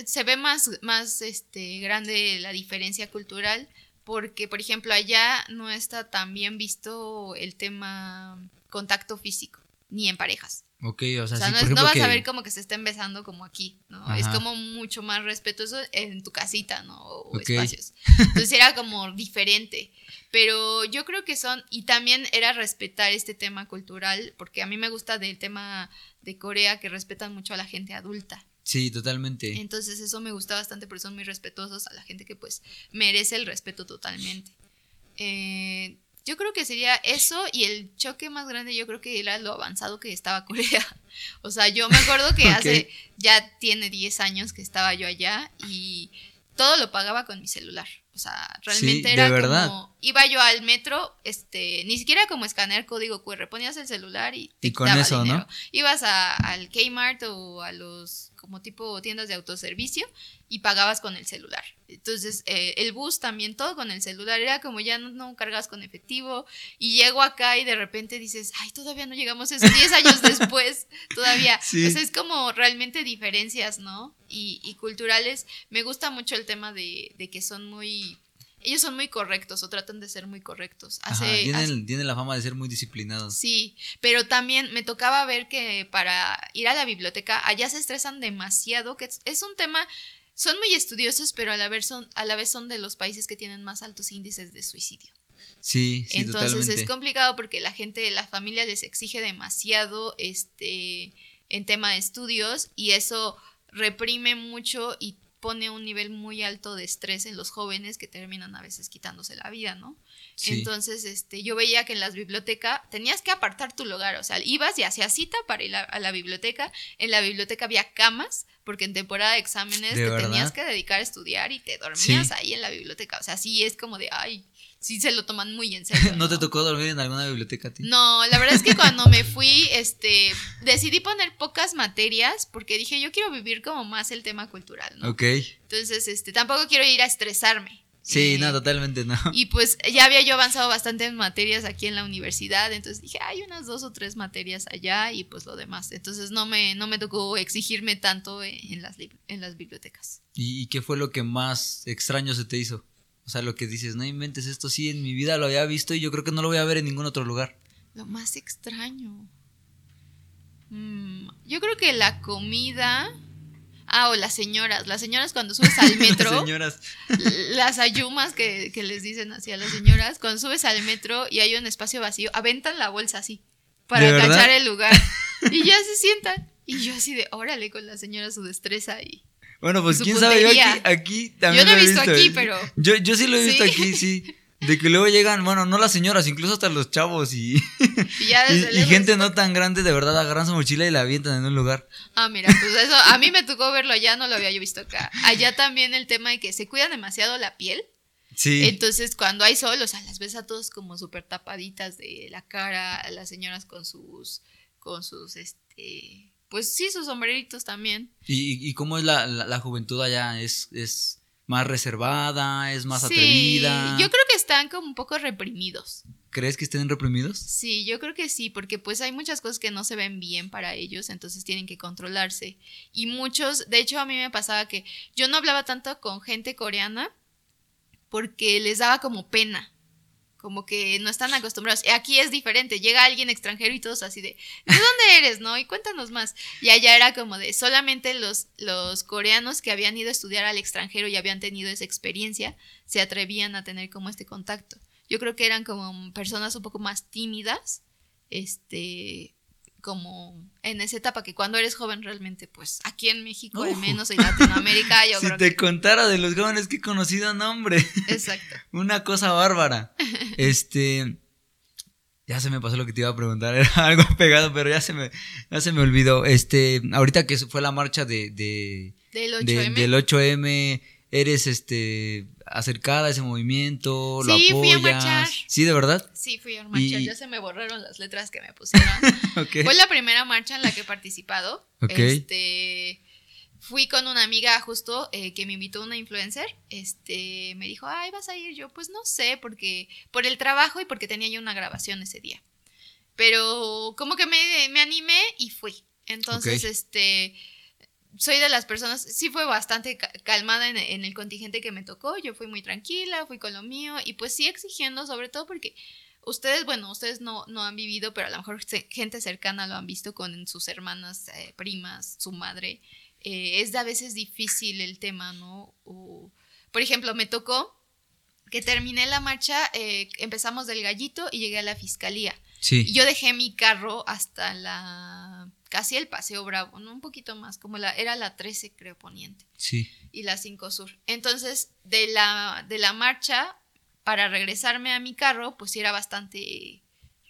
se ve más, más este, grande la diferencia cultural porque, por ejemplo, allá no está tan bien visto el tema contacto físico, ni en parejas. Ok, o sea, O sea, sí, no, por es- ejemplo, no vas que- a ver como que se estén besando como aquí, ¿no? Es como mucho más respetuoso en tu casita, ¿no? O espacios. Entonces era como diferente. Pero yo creo que son, y también era respetar este tema cultural, porque a mí me gusta del tema de Corea que respetan mucho a la gente adulta. Sí, totalmente. Entonces eso me gusta bastante porque son muy respetuosos a la gente que pues merece el respeto totalmente. Eh, yo creo que sería eso y el choque más grande yo creo que era lo avanzado que estaba Corea. O sea, yo me acuerdo que hace ya tiene 10 años que estaba yo allá y todo lo pagaba con mi celular. O sea, realmente era verdad. como iba yo al metro, este, ni siquiera como escanear código QR, ponías el celular y te Y con eso, ¿no? dinero. Ibas a- al Kmart o a los como tipo tiendas de autoservicio y pagabas con el celular. Entonces, eh, el bus también, todo con el celular, era como ya no, no, cargas con efectivo. Y llego acá y de repente dices, ay, todavía no llegamos a eso, 10 años después, todavía. Sí. O sea, es como realmente diferencias, ¿no? Y, y culturales. Me gusta mucho el tema de, de, que son muy. Ellos son muy correctos o tratan de ser muy correctos. Hace, Ajá, tienen, hace, tienen, la fama de ser muy disciplinados. Sí, pero también me tocaba ver que para ir a la biblioteca allá se estresan demasiado, que es, es un tema son muy estudiosos, pero a la, vez son, a la vez son de los países que tienen más altos índices de suicidio. Sí, sí Entonces totalmente. es complicado porque la gente, la familia les exige demasiado este, en tema de estudios y eso reprime mucho y pone un nivel muy alto de estrés en los jóvenes que terminan a veces quitándose la vida, ¿no? Sí. Entonces, este, yo veía que en las bibliotecas tenías que apartar tu lugar, o sea, ibas y hacías cita para ir a, a la biblioteca, en la biblioteca había camas, porque en temporada de exámenes ¿De te verdad? tenías que dedicar a estudiar y te dormías Sí. ahí en la biblioteca, o sea, sí es como de, ay, sí se lo toman muy en serio. ¿No te tocó dormir en alguna biblioteca a ti? No, la verdad es que cuando me fui, este, decidí poner pocas materias porque dije, yo quiero vivir como más el tema cultural, ¿no? Ok. Entonces, este, tampoco quiero ir a estresarme. Sí, Eh, no, totalmente no. Y pues ya había yo avanzado bastante en materias aquí en la universidad, entonces dije, hay unas dos o tres materias allá y pues lo demás. Entonces no me, no me tocó exigirme tanto en, en las, en las bibliotecas. ¿Y, y qué fue lo que más extraño se te hizo? O sea, lo que dices, no inventes esto, sí, en mi vida lo había visto y yo creo que no lo voy a ver en ningún otro lugar. Lo más extraño. Mm, yo creo que la comida. Ah, o las señoras. Las señoras cuando subes al metro. Señoras. las ayumas que, que les dicen así a las señoras. Cuando subes al metro y hay un espacio vacío, aventan la bolsa así. Para cachar el lugar. Y ya se sientan. Y yo así de, órale, con la señora su destreza y. Bueno, pues quién sabe, yo puntería. aquí, aquí también Yo no lo he visto aquí, pero- Yo, yo sí lo he visto Sí. aquí, sí. De que luego llegan, bueno, no las señoras, incluso hasta los chavos y, Y ya desde y gente no tan grande, de verdad, agarran su mochila y la avientan en un lugar. Ah, mira, pues eso, a mí me tocó verlo allá, no lo había yo visto acá. Allá también el tema de que se cuida demasiado la piel. Sí. Entonces, cuando hay sol, o sea, las ves a todos como súper tapaditas de la cara, las señoras con sus, con sus, este, pues sí, sus sombreritos también. ¿Y, y cómo es la, la, la juventud allá? ¿Es, ¿Es más reservada? ¿Es más sí, atrevida? yo creo que están como un poco reprimidos. ¿Crees que estén reprimidos? Sí, yo creo que sí, porque pues hay muchas cosas que no se ven bien para ellos, entonces tienen que controlarse. Y muchos, de hecho a mí me pasaba que yo no hablaba tanto con gente coreana porque les daba como pena, como que no están acostumbrados. Aquí es diferente, llega alguien extranjero y todos así de, ¿de dónde eres? ¿No? Y cuéntanos más. Y allá era como de, solamente los, los coreanos que habían ido a estudiar al extranjero y habían tenido esa experiencia, se atrevían a tener como este contacto. Yo creo que eran como personas un poco más tímidas, este, como en esa etapa que cuando eres joven realmente, pues aquí en México al Uf. menos en Latinoamérica yo Si creo te que... contara de los jóvenes que he conocido, no, hombre. Exacto. Una cosa bárbara. Este. Ya se me pasó lo que te iba a preguntar. Era algo pegado, pero ya se me, ya se me olvidó. Este. Ahorita que fue la marcha de. de- Del de- 8M. del 8M. ¿Eres este acercada a ese movimiento? ¿Lo Sí, fui a apoyas? marchar. Sí, de verdad. Sí, fui a marchar, Y- ya se me borraron las letras que me pusieron. Fue la primera marcha en la que he participado. Este, fui con una amiga justo eh, que me invitó una influencer. Este, me dijo, ay, vas a ir. Yo, pues no sé, porque por el trabajo y porque tenía yo una grabación ese día. Pero como que me, me animé y fui. Entonces, este, soy de las personas, sí fue bastante ca- calmada en, en el contingente que me tocó. Yo fui muy tranquila, fui con lo mío y pues sí exigiendo, sobre todo porque ustedes, bueno, ustedes no, no han vivido, pero a lo mejor gente cercana lo han visto con sus hermanas, eh, primas, su madre. Eh, es de a veces difícil el tema, ¿no? O, por ejemplo, me tocó que terminé la marcha, eh, empezamos del gallito y llegué a la fiscalía. Y Sí. yo dejé mi carro hasta la casi el Paseo Bravo, ¿no? Un poquito más, como la era la 13 creo poniente Sí. y la 5 Sur. Entonces, de la de la marcha para regresarme a mi carro, pues era bastante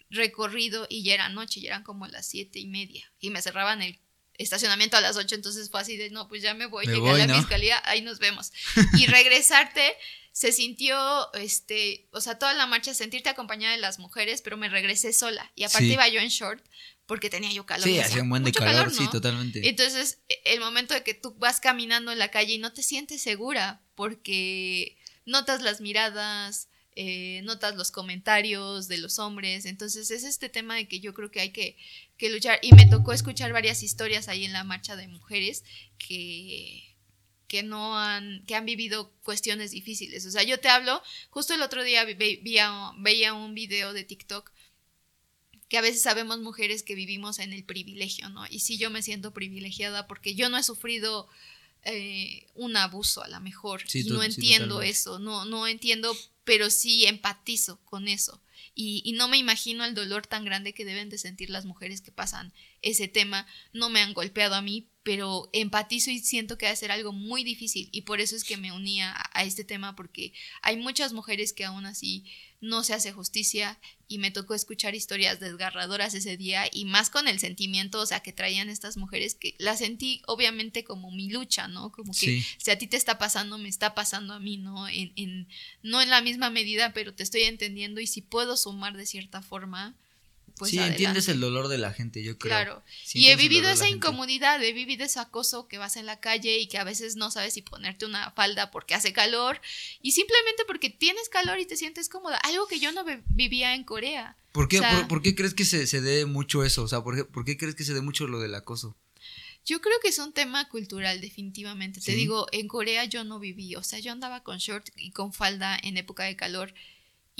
recorrido y ya era noche, ya eran como las siete y media y me cerraban el estacionamiento a las 8, entonces fue así de, no, pues ya me voy, Me llegué voy, a la ¿no? fiscalía, ahí nos vemos. Y regresarte se sintió, este, o sea, toda la marcha, sentirte acompañada de las mujeres, pero me regresé sola. Y aparte Sí. iba yo en short, porque tenía yo calor. Sí, hacía un buen de "Mucho calor, sí, ¿no?". totalmente. Entonces, e- el momento de que tú vas caminando en la calle y no te sientes segura porque notas las miradas, eh, notas los comentarios de los hombres. Entonces, es este tema de que yo creo que hay que, que luchar. Y me tocó escuchar varias historias ahí en la marcha de mujeres que que no han, que han vivido cuestiones difíciles. O sea, yo te hablo, justo el otro día ve- veía, veía un video de TikTok que a veces sabemos mujeres que vivimos en el privilegio, ¿no? Y sí yo me siento privilegiada porque yo no he sufrido eh, un abuso a lo mejor Sí, y no entiendo eso, no, no entiendo, pero sí empatizo con eso. Y, y no me imagino el dolor tan grande que deben de sentir las mujeres que pasan ese tema. No me han golpeado a mí, pero empatizo y siento que va a ser algo muy difícil. Y por eso es que me unía a, a este tema, porque hay muchas mujeres que aún así no se hace justicia y me tocó escuchar historias desgarradoras ese día y más con el sentimiento, o sea, que traían estas mujeres que la sentí obviamente como mi lucha, ¿no? Como que Sí. si a ti te está pasando, me está pasando a mí, ¿no? En, en, no en la misma medida, pero te estoy entendiendo y si puedo sumar de cierta forma, pues sí, adelante. entiendes el dolor de la gente, yo creo. Claro. Sí y he vivido esa incomodidad, he vivido ese acoso que vas en la calle y que a veces no sabes si ponerte una falda porque hace calor y simplemente porque tienes calor y te sientes cómoda. Algo que yo no vivía en Corea. ¿Por qué, O sea- por, por qué crees que se, se dé mucho eso? O sea, ¿por qué, por qué crees que se dé mucho lo del acoso? Yo creo que es un tema cultural, definitivamente. Te digo, en Corea yo no viví, o sea, yo andaba con short y con falda en época de calor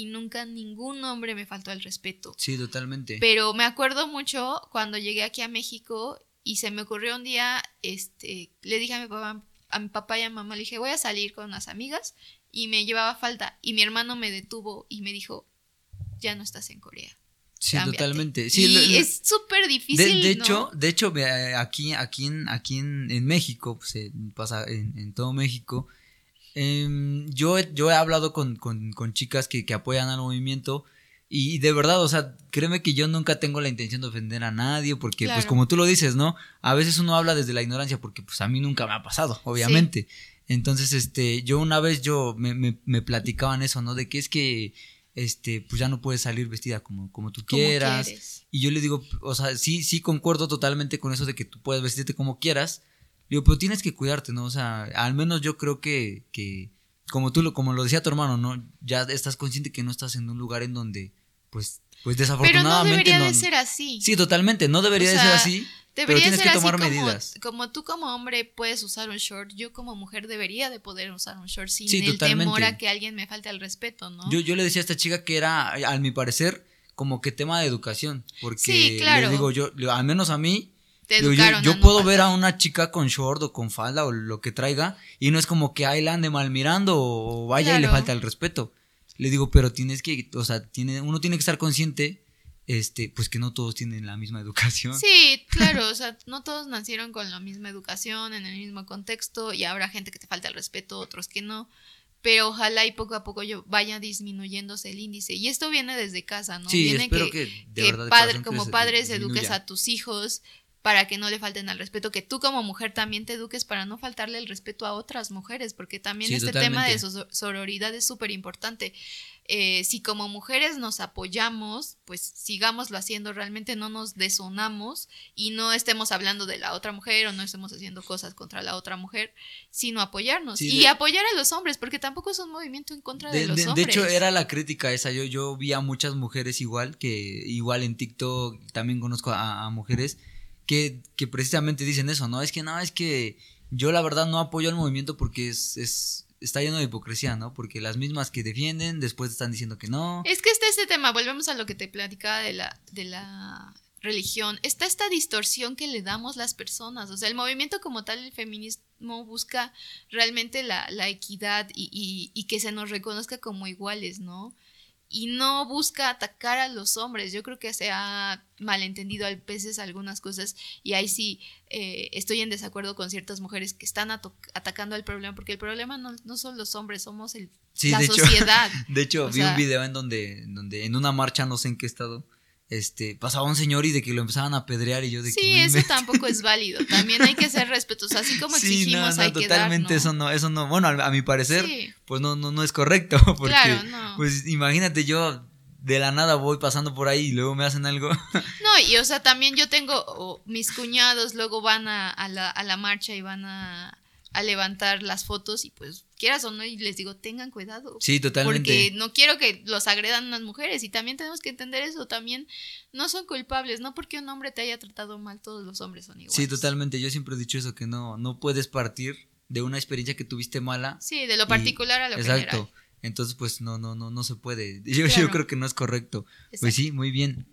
y nunca ningún hombre me faltó al respeto. Sí, totalmente. Pero me acuerdo mucho cuando llegué aquí a México y se me ocurrió un día, este, le dije a mi papá, a mi papá y a mamá, le dije, voy a salir con unas amigas y me llevaba falda y mi hermano me detuvo y me dijo, ya no estás en Corea. sí, cámbiate". totalmente. Sí, y lo- es súper difícil. de ¿no? hecho, de hecho, ve, aquí, aquí, en, aquí en, en México, pues pasa en, en todo México. Em, yo, he- yo he hablado con, con, con chicas que, que apoyan al movimiento y de verdad, o sea, créeme que yo nunca tengo la intención de ofender a nadie porque, pues como tú lo dices, ¿no? A veces uno habla desde la ignorancia porque, pues a mí nunca me ha pasado, obviamente. Entonces, este, yo una vez yo me, me, me platicaban eso, ¿no? De que es que, este, pues ya no puedes salir vestida como, como tú quieras. Y yo le digo, o sea, sí, sí concuerdo totalmente con eso de que tú puedes vestirte como quieras. Digo, pero tienes que cuidarte, ¿no? O sea, al menos yo creo que, que como tú lo, como lo decía tu hermano, ¿no? Ya estás consciente que no estás en un lugar en donde, pues, pues Pero no desafortunadamente debería no. de ser así. Sí, totalmente, no debería O de ser así. pero Debería tienes ser que así tomar como, medidas. como tú como hombre puedes usar un short, yo como mujer debería de poder usar un short sin Sí, el totalmente. temor a que alguien me falte al respeto, ¿no? Yo, yo le decía a esta chica que era, a mi parecer, como que tema de educación. Porque Sí, claro. le digo yo, al menos a mí, Te yo- puedo ver a una chica con short o con falda o lo que traiga y no es como que ahí la ande mal mirando o vaya y le falta el respeto. Le digo, pero tienes que, o sea, tiene, uno tiene que estar consciente, este, pues que no todos tienen la misma educación. Sí, claro, o sea, no todos nacieron con la misma educación, en el mismo contexto, y habrá gente que te falta el respeto, otros que no, pero ojalá y poco a poco yo vaya disminuyéndose el índice. Y esto viene desde casa, ¿no? Sí, viene espero que, que, de padre- como padres eduques a tus hijos para que no le falten al respeto, que tú como mujer también te eduques para no faltarle el respeto a otras mujeres, porque también Sí, este tema de sororidad es súper importante. Eh, si como mujeres nos apoyamos, pues sigámoslo haciendo, realmente no nos desunamos y no estemos hablando de la otra mujer o no estemos haciendo cosas contra la otra mujer, sino apoyarnos Sí, y de- apoyar a los hombres, porque tampoco es un movimiento en contra de, De, los de- de hombres. hecho, era la crítica esa. Yo, yo vi a muchas mujeres igual, que igual en TikTok también conozco a, a mujeres que, precisamente dicen eso, ¿no? Es que no, es que yo la verdad no apoyo al movimiento porque es, es está lleno de hipocresía, ¿no? Porque las mismas que defienden después están diciendo que no. Es que está este tema, volvemos a lo que te platicaba de la, de la religión, está esta distorsión que le damos las personas, o sea, el movimiento como tal, el feminismo busca realmente la, la equidad y, y- y que se nos reconozca como iguales, ¿no? Y no busca atacar a los hombres, yo creo que se ha malentendido a veces algunas cosas y ahí sí eh, estoy en desacuerdo con ciertas mujeres que están atacando al problema, porque el problema no, no son los hombres, somos el, Sí, la de hecho, sociedad. de hecho O vi sea- un video en donde, en donde en una marcha, no sé en qué estado, este, pasaba un señor y de que lo empezaban a apedrear y yo de que Sí, no eso tampoco es válido. También hay que ser respetuosos, así como Sí, exigimos no, no, hay que totalmente eso no, eso no, bueno, a, a mi parecer, Sí. pues no, no, no es correcto, porque, Claro, no. pues imagínate yo, de la nada voy pasando por ahí y luego me hacen algo. No, y o sea, también yo tengo mis cuñados, luego van a, a, la, a la marcha y van a, a levantar las fotos y pues quieras o no, y les digo, tengan cuidado. Sí, totalmente. Porque no quiero que los agredan las mujeres y también tenemos que entender eso, también no son culpables, no porque un hombre te haya tratado mal, todos los hombres son iguales. Sí, totalmente, yo siempre he dicho eso, que no, no puedes partir de una experiencia que tuviste mala. Sí, de lo particular a lo exacto. general. Exacto. Entonces, pues no, no, no, no se puede. Yo, yo creo que no es correcto. Pues sí, muy bien.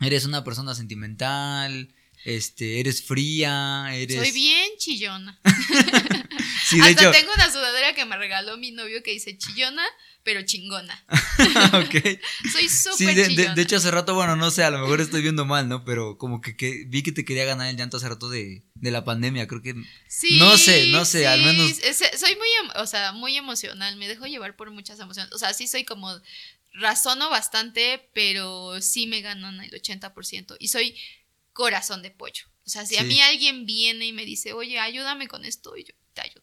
Eres una persona sentimental, este, eres fría, eres... Soy bien chillona. sí, de Hasta tengo una sudadera que me regaló mi novio que dice chillona, pero chingona. ok. Soy súper sí, de, de, hecho hace rato, bueno, no sé, a lo mejor estoy viendo mal, ¿no? Pero como que, que vi que te quería ganar el llanto hace rato de, de la pandemia, creo que... Sí, no sé, no sé, al menos... soy muy, o sea, muy emocional, me dejo llevar por muchas emociones. O sea, sí soy como razono bastante, pero sí me ganan el 80%. Y soy corazón de pollo. O sea, si a mí alguien viene y me dice, oye, ayúdame con esto, y yo te ayudo.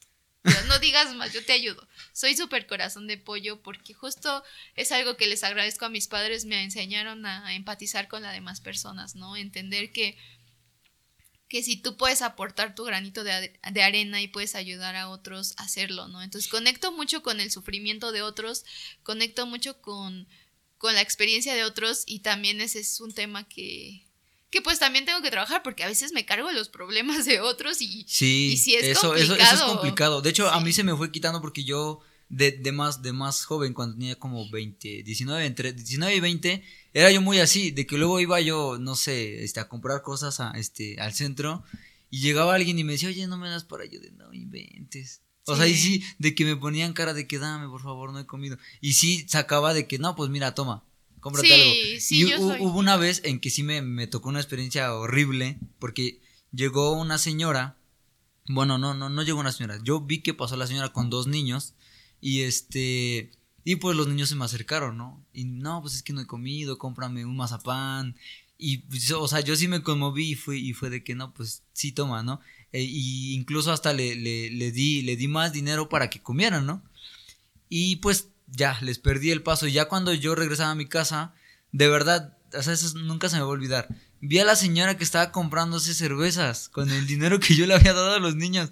no digas más, yo te ayudo. Soy súper corazón de pollo porque justo es algo que les agradezco a mis padres, me enseñaron a empatizar con las demás personas, ¿no? Entender que, que si tú puedes aportar tu granito de, de, arena y puedes ayudar a otros, hacerlo, ¿no? Entonces conecto mucho con el sufrimiento de otros, conecto mucho con, con la experiencia de otros y también ese es un tema que, que pues también tengo que trabajar porque a veces me cargo los problemas de otros y, sí, si es eso, complicado. Eso, es complicado. De hecho, a mí se me fue quitando porque yo de, de, más, de más joven, cuando tenía como 20, 19, entre 19 y 20, era yo muy así, de que luego iba yo, no sé, este, a comprar cosas a, este, al centro y llegaba alguien y me decía, oye, no me das para yo de no inventes. O sea, y sí, de que me ponían cara de que dame, por favor, no he comido. Y sí, sacaba de que, no, pues mira, toma cómprate sí, algo. Sí, y hubo una vez en que sí me, tocó una experiencia horrible, porque llegó una señora, bueno, no, no, no llegó una señora, yo vi que pasó la señora con dos niños, y este, y pues los niños se me acercaron, ¿no? Y no, pues es que no he comido, cómprame un mazapán, y, pues, o sea, yo sí me conmoví y fue, y fue de que no, pues sí toma, ¿no? E, y incluso hasta le, le, le, di, le di más dinero para que comieran, ¿no? Y pues ya, les perdí el paso. Y ya cuando yo regresaba a mi casa, de verdad, o sea, eso nunca se me va a olvidar. Vi a la señora que estaba comprándose cervezas con el dinero que yo le había dado a los niños.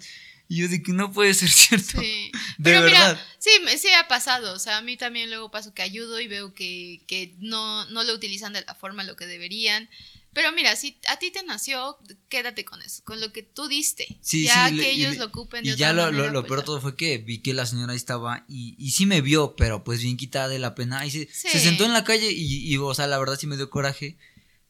Y yo dije, no puede ser cierto. Sí. De Pero verdad. Mira, sí, sí ha pasado. O sea, a mí también luego paso que ayudo y veo que, que no, no lo utilizan de la forma lo que deberían. Pero mira, si a ti te nació, quédate con eso, con lo que tú diste. Sí, ya que ellos lo ocupen de y ya lo, lo, pues peor todo fue que vi que la señora ahí estaba y, y sí me vio, pero pues bien quitada de la pena. Y se, se sentó en la calle y, y, o sea, la verdad sí me dio coraje.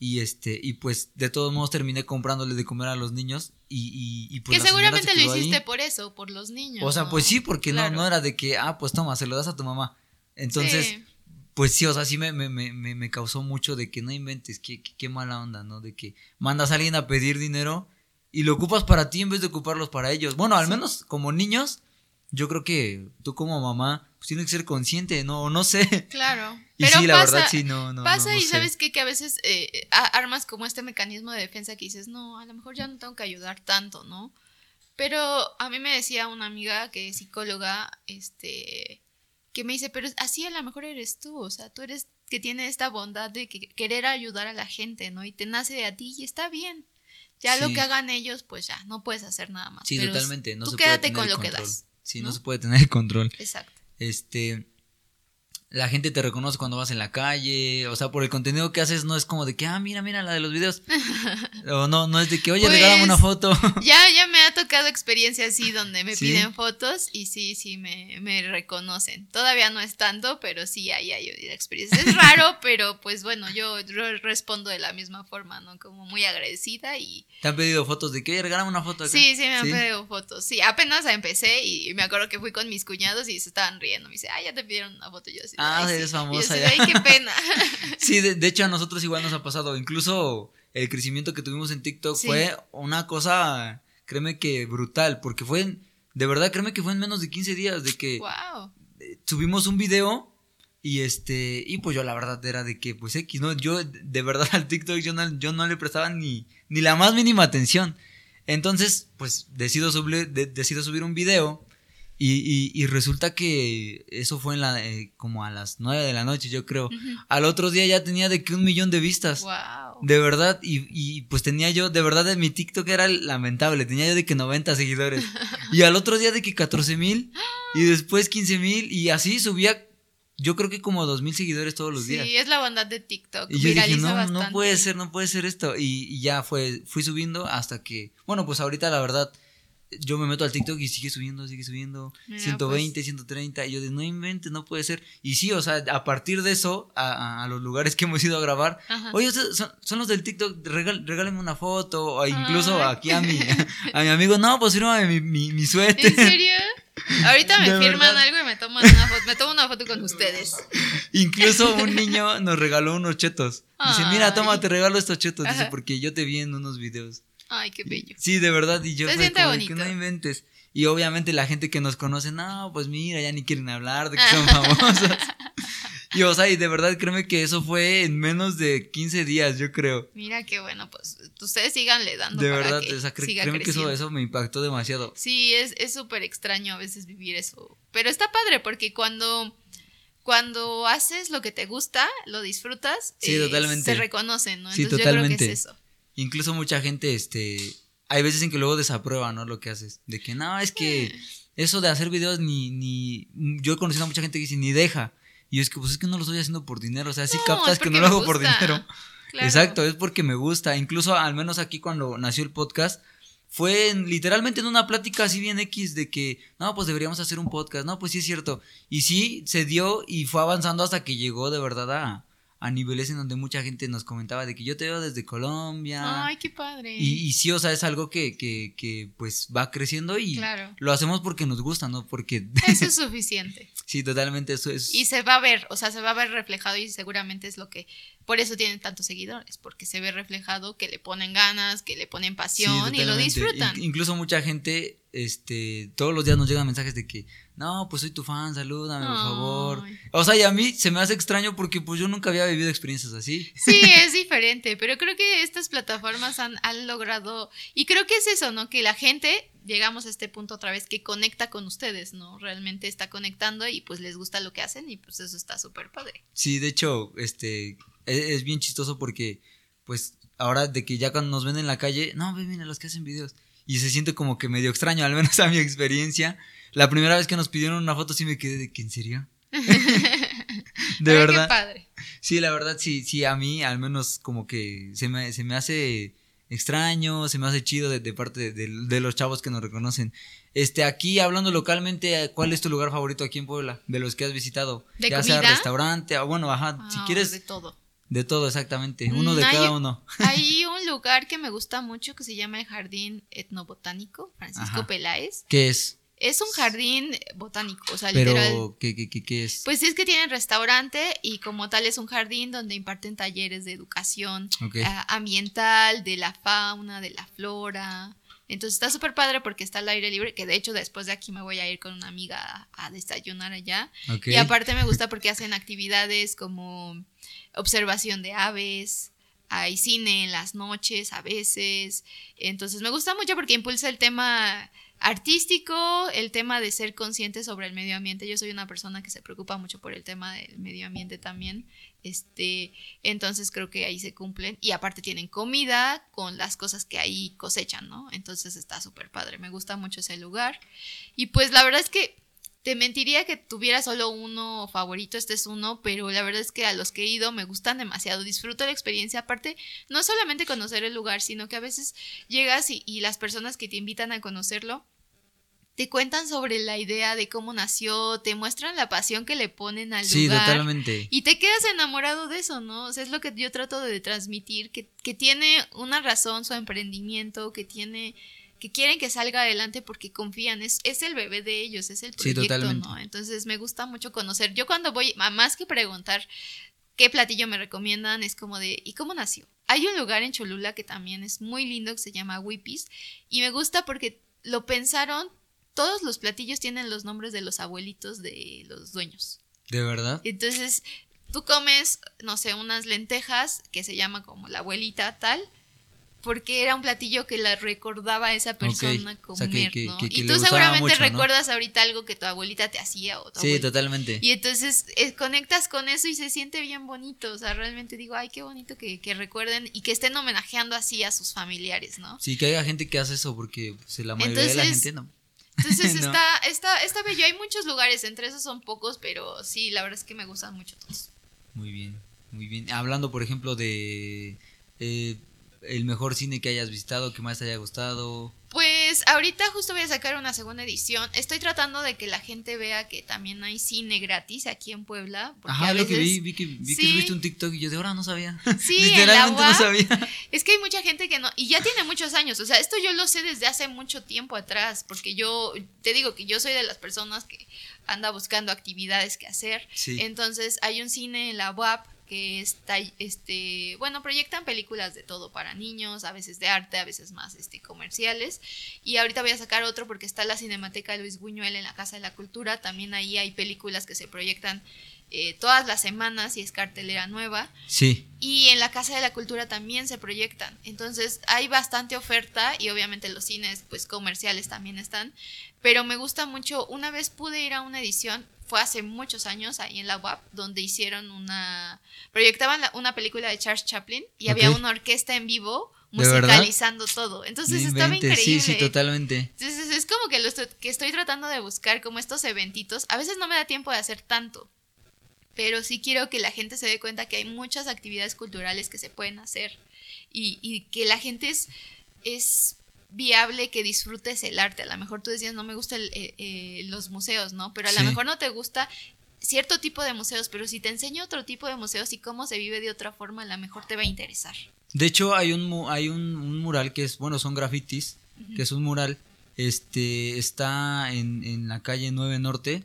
Y este, y pues de todos modos terminé comprándole de comer a los niños. Y, y, pues. Que seguramente lo hiciste por eso, por los niños. O sea, pues sí, porque no, no era de que, ah, pues toma, se lo das a tu mamá. Entonces pues sí, o sea, sí me, me, me, me causó mucho de que no inventes, qué, qué, mala onda, ¿no? De que mandas a alguien a pedir dinero y lo ocupas para ti en vez de ocuparlos para ellos. Bueno, al menos como niños, yo creo que tú como mamá pues tienes que ser consciente, no, no sé. Claro. Y sí, la verdad sí, no, no. Pasa y sabes qué? que a veces eh, armas como este mecanismo de defensa que dices, no, a lo mejor ya no tengo que ayudar tanto, ¿no? Pero a mí me decía una amiga que es psicóloga, este, que me dice, pero así a lo mejor eres tú, o sea, tú eres que tiene esta bondad de querer ayudar a la gente, ¿no? Y te nace de a ti y está bien. Ya lo que hagan ellos, pues ya, no puedes hacer nada más. Sí, totalmente. No tú quédate con lo que das. Sí, ¿no? se puede tener el control. Exacto. Este, la gente te reconoce cuando vas en la calle, o sea, por el contenido que haces no es como de que, ah, mira, mira la de los videos. o no, no es de que, oye, pues, regálame una foto. ya, ya me ha tocado experiencia así donde me piden fotos y sí, sí, me, me, reconocen. Todavía no es tanto, pero sí hay, hay experiencia. Es raro, pero pues bueno, yo respondo de la misma forma, ¿no? Como muy agradecida y... ¿Te han pedido fotos de que, oye, regálame una foto acá? Sí, sí, me han pedido fotos. Sí, apenas empecé y me acuerdo que fui con mis cuñados y se estaban riendo. Me dice, ah, ya te pidieron una foto. yo así, Ah, es famosa. Ay, qué pena. sí, de, hecho a nosotros igual nos ha pasado. Incluso el crecimiento que tuvimos en TikTok fue una cosa, créeme que brutal, porque fue, de verdad, créeme que fue en menos de 15 días de que wow. subimos un video y este, y pues yo la verdad era de que, pues X, ¿no? Yo de verdad al TikTok yo no, yo no le prestaba ni, ni la más mínima atención. Entonces, pues decido subir, decido subir un video Y, y, resulta que eso fue en la, eh, como a las nueve de la noche, yo creo. Al otro día ya tenía de que un millón de vistas. Wow. De verdad, y, y pues tenía yo, de verdad, en mi TikTok era lamentable. Tenía yo de que 90 seguidores. y al otro día de que 14 mil, y después 15 mil, y así subía yo creo que como dos mil seguidores todos los días. Sí, es la bondad de TikTok. Y yo dije, no, no puede ser, no puede ser esto. Y, y, ya fue, fui subiendo hasta que, bueno, pues ahorita la verdad, yo me meto al TikTok y sigue subiendo, sigue subiendo, 120, 130, y yo digo, no inventes, no puede ser. Y sí, o sea, a partir de eso, a, a los lugares que hemos ido a grabar, oye, son, son, los del TikTok, regálenme una foto, o incluso aquí a mi, a mi amigo, no, pues fírmame mi, mi, mi suéter. ¿En serio? Ahorita me firman algo y me toman una foto, me tomo una foto con ustedes. Incluso un niño nos regaló unos chetos. Dice, mira, toma, te regalo estos chetos. Dice, porque yo te vi en unos videos. Ay, qué bello. Sí, de verdad. Y yo Se siente bonito. que no inventes. Y obviamente la gente que nos conoce, no, pues mira, ya ni quieren hablar de que son famosos. y o sea, y de verdad créeme que eso fue en menos de 15 días, yo creo. Mira qué bueno, pues ustedes síganle dando. De verdad, o sea, créeme que eso, eso me impactó demasiado. Sí, es súper extraño a veces vivir eso. Pero está padre porque cuando cuando haces lo que te gusta, lo disfrutas, sí, totalmente. se reconocen, ¿no? Entonces sí, totalmente. yo creo que es eso. Incluso mucha gente, este, hay veces en que luego desaprueba, ¿no? Lo que haces. De que, no, es que eh. eso de hacer videos ni, ni, yo he conocido a mucha gente que dice, ni deja. Y es que, pues es que no lo estoy haciendo por dinero, o sea, sí captas que no lo hago por dinero. Exacto, es porque me gusta. Incluso, al menos aquí cuando nació el podcast, fue literalmente en una plática así bien X de que, no, pues deberíamos hacer un podcast, no, pues sí es cierto. Y sí, se dio y fue avanzando hasta que llegó de verdad a, a niveles en donde mucha gente nos comentaba de que yo te veo desde Colombia. Ay, qué padre. Y, sí, o sea, es algo que, que, que pues va creciendo y lo hacemos porque nos gusta, ¿no? Porque... Eso es suficiente. sí, totalmente, eso es... Y se va a ver, o sea, se va a ver reflejado y seguramente es lo que... Por eso tienen tantos seguidores, porque se ve reflejado que le ponen ganas, que le ponen pasión y lo disfrutan. incluso mucha gente, este, todos los días nos llegan mensajes de que, no, pues soy tu fan, salúdame, por favor. O sea, y a mí se me hace extraño porque pues yo nunca había vivido experiencias así. Sí, es diferente, pero creo que estas plataformas han, han logrado, y creo que es eso, ¿no? Que la gente, llegamos a este punto otra vez, que conecta con ustedes, ¿no? Realmente está conectando y pues les gusta lo que hacen y pues eso está súper padre. Sí, de hecho, este, es, es, bien chistoso porque pues ahora de que ya cuando nos ven en la calle, no, ven, mira los que hacen videos. Y se siente como que medio extraño, al menos a mi experiencia la primera vez que nos pidieron una foto sí me quedé de que en serio. de verdad. Qué padre. Sí, la verdad sí, sí, a mí al menos como que se me, se me hace extraño, se me hace chido de, parte de, los chavos que nos reconocen. Este, aquí hablando localmente, ¿cuál es tu lugar favorito aquí en Puebla? De los que has visitado. ¿De ya sea restaurante, o bueno, ajá, si ah, quieres. De todo. De todo, exactamente. Uno de mm, cada uno. hay un lugar que me gusta mucho que se llama el Jardín Etnobotánico Francisco Peláez. ¿Qué es? Es un jardín botánico, o sea, Pero, literal. ¿qué, qué, qué, es? Pues es que tienen restaurante y como tal es un jardín donde imparten talleres de educación ah, ambiental, de la fauna, de la flora. Entonces está súper padre porque está al aire libre, que de hecho después de aquí me voy a ir con una amiga a, desayunar allá. Y aparte me gusta porque hacen actividades como observación de aves, hay cine en las noches a veces. Entonces me gusta mucho porque impulsa el tema artístico, el tema de ser consciente sobre el medio ambiente. Yo soy una persona que se preocupa mucho por el tema del medio ambiente también. Este, entonces creo que ahí se cumplen y aparte tienen comida con las cosas que ahí cosechan, ¿no? Entonces está súper padre, me gusta mucho ese lugar. Y pues la verdad es que te mentiría que tuviera solo uno favorito, este es uno, pero la verdad es que a los que he ido me gustan demasiado, disfruto la experiencia, aparte, no solamente conocer el lugar, sino que a veces llegas y, y las personas que te invitan a conocerlo te cuentan sobre la idea de cómo nació, te muestran la pasión que le ponen al lugar. Sí, totalmente. Y te quedas enamorado de eso, ¿no? O sea, es lo que yo trato de transmitir, que, que tiene una razón su emprendimiento, que tiene que quieren que salga adelante porque confían, es, es el bebé de ellos, es el proyecto, ¿no? Entonces me gusta mucho conocer. Yo cuando voy, más que preguntar qué platillo me recomiendan, es como de, ¿y cómo nació? Hay un lugar en Cholula que también es muy lindo que se llama Whippies y me gusta porque lo pensaron todos los platillos tienen los nombres de los abuelitos de los dueños. ¿De verdad? Entonces, tú comes, no sé, unas lentejas que se llama como la abuelita tal, porque era un platillo que la recordaba a esa persona O sea, comer, que- que- ¿no? que- y tú seguramente mucho, ¿no? recuerdas ahorita algo que tu abuelita te hacía o tu Sí, abuelita. totalmente. Y entonces eh, conectas con eso y se siente bien bonito. O sea, realmente digo, ay, qué bonito que, que recuerden y que estén homenajeando así a sus familiares, ¿no? Sí, que haya gente que hace eso porque pues, la mayoría de la Entonces, gente no. Entonces No. está, está, está bello. Hay muchos lugares, entre esos son pocos, pero sí, la verdad es que me gustan mucho todos. Muy bien, muy bien. Hablando, por ejemplo, de eh, el mejor cine que hayas visitado, que más te haya gustado. Pues ahorita justo voy a sacar una segunda edición. Estoy tratando de que la gente vea que también hay cine gratis aquí en Puebla. Ajá, a lo que vi, vi que, vi que Sí. subiste un TikTok y yo de ahora no sabía. Sí, Literalmente no UAP. sabía. Es que hay mucha gente que no, y ya tiene muchos años, o sea, esto yo lo sé desde hace mucho tiempo atrás, porque yo te digo que yo soy de las personas que anda buscando actividades que hacer. Sí. Entonces hay un cine en la UAP que está, este, bueno, proyectan películas de todo para niños, a veces de arte, a veces más, este, comerciales. Y ahorita voy a sacar otro porque está la Cinemateca Luis Buñuel en la Casa de la Cultura. También ahí hay películas que se proyectan eh, todas las semanas y es cartelera nueva. Sí. Y en la Casa de la Cultura también se proyectan. Entonces hay bastante oferta y obviamente los cines pues comerciales también están. Pero me gusta mucho, una vez pude ir a una edición, fue hace muchos años ahí en la UAP, donde hicieron una... proyectaban la- una película de Charles Chaplin y había una orquesta en vivo musicalizando todo. Entonces estaba inventes. increíble. Sí, sí, totalmente. Entonces es como que, lo estoy, que estoy tratando de buscar como estos eventitos. A veces no me da tiempo de hacer tanto, pero sí quiero que la gente se dé cuenta que hay muchas actividades culturales que se pueden hacer y, y que la gente es, es viable que disfrutes el arte. A lo mejor tú decías, no me gustan los museos, ¿no? Pero a lo mejor no te gusta cierto tipo de museos, pero si te enseño otro tipo de museos y cómo se vive de otra forma, a lo mejor te va a interesar. De hecho, hay un, hay un, un mural que es, bueno, son grafitis, que es un mural, este, está en, en la calle 9 Norte,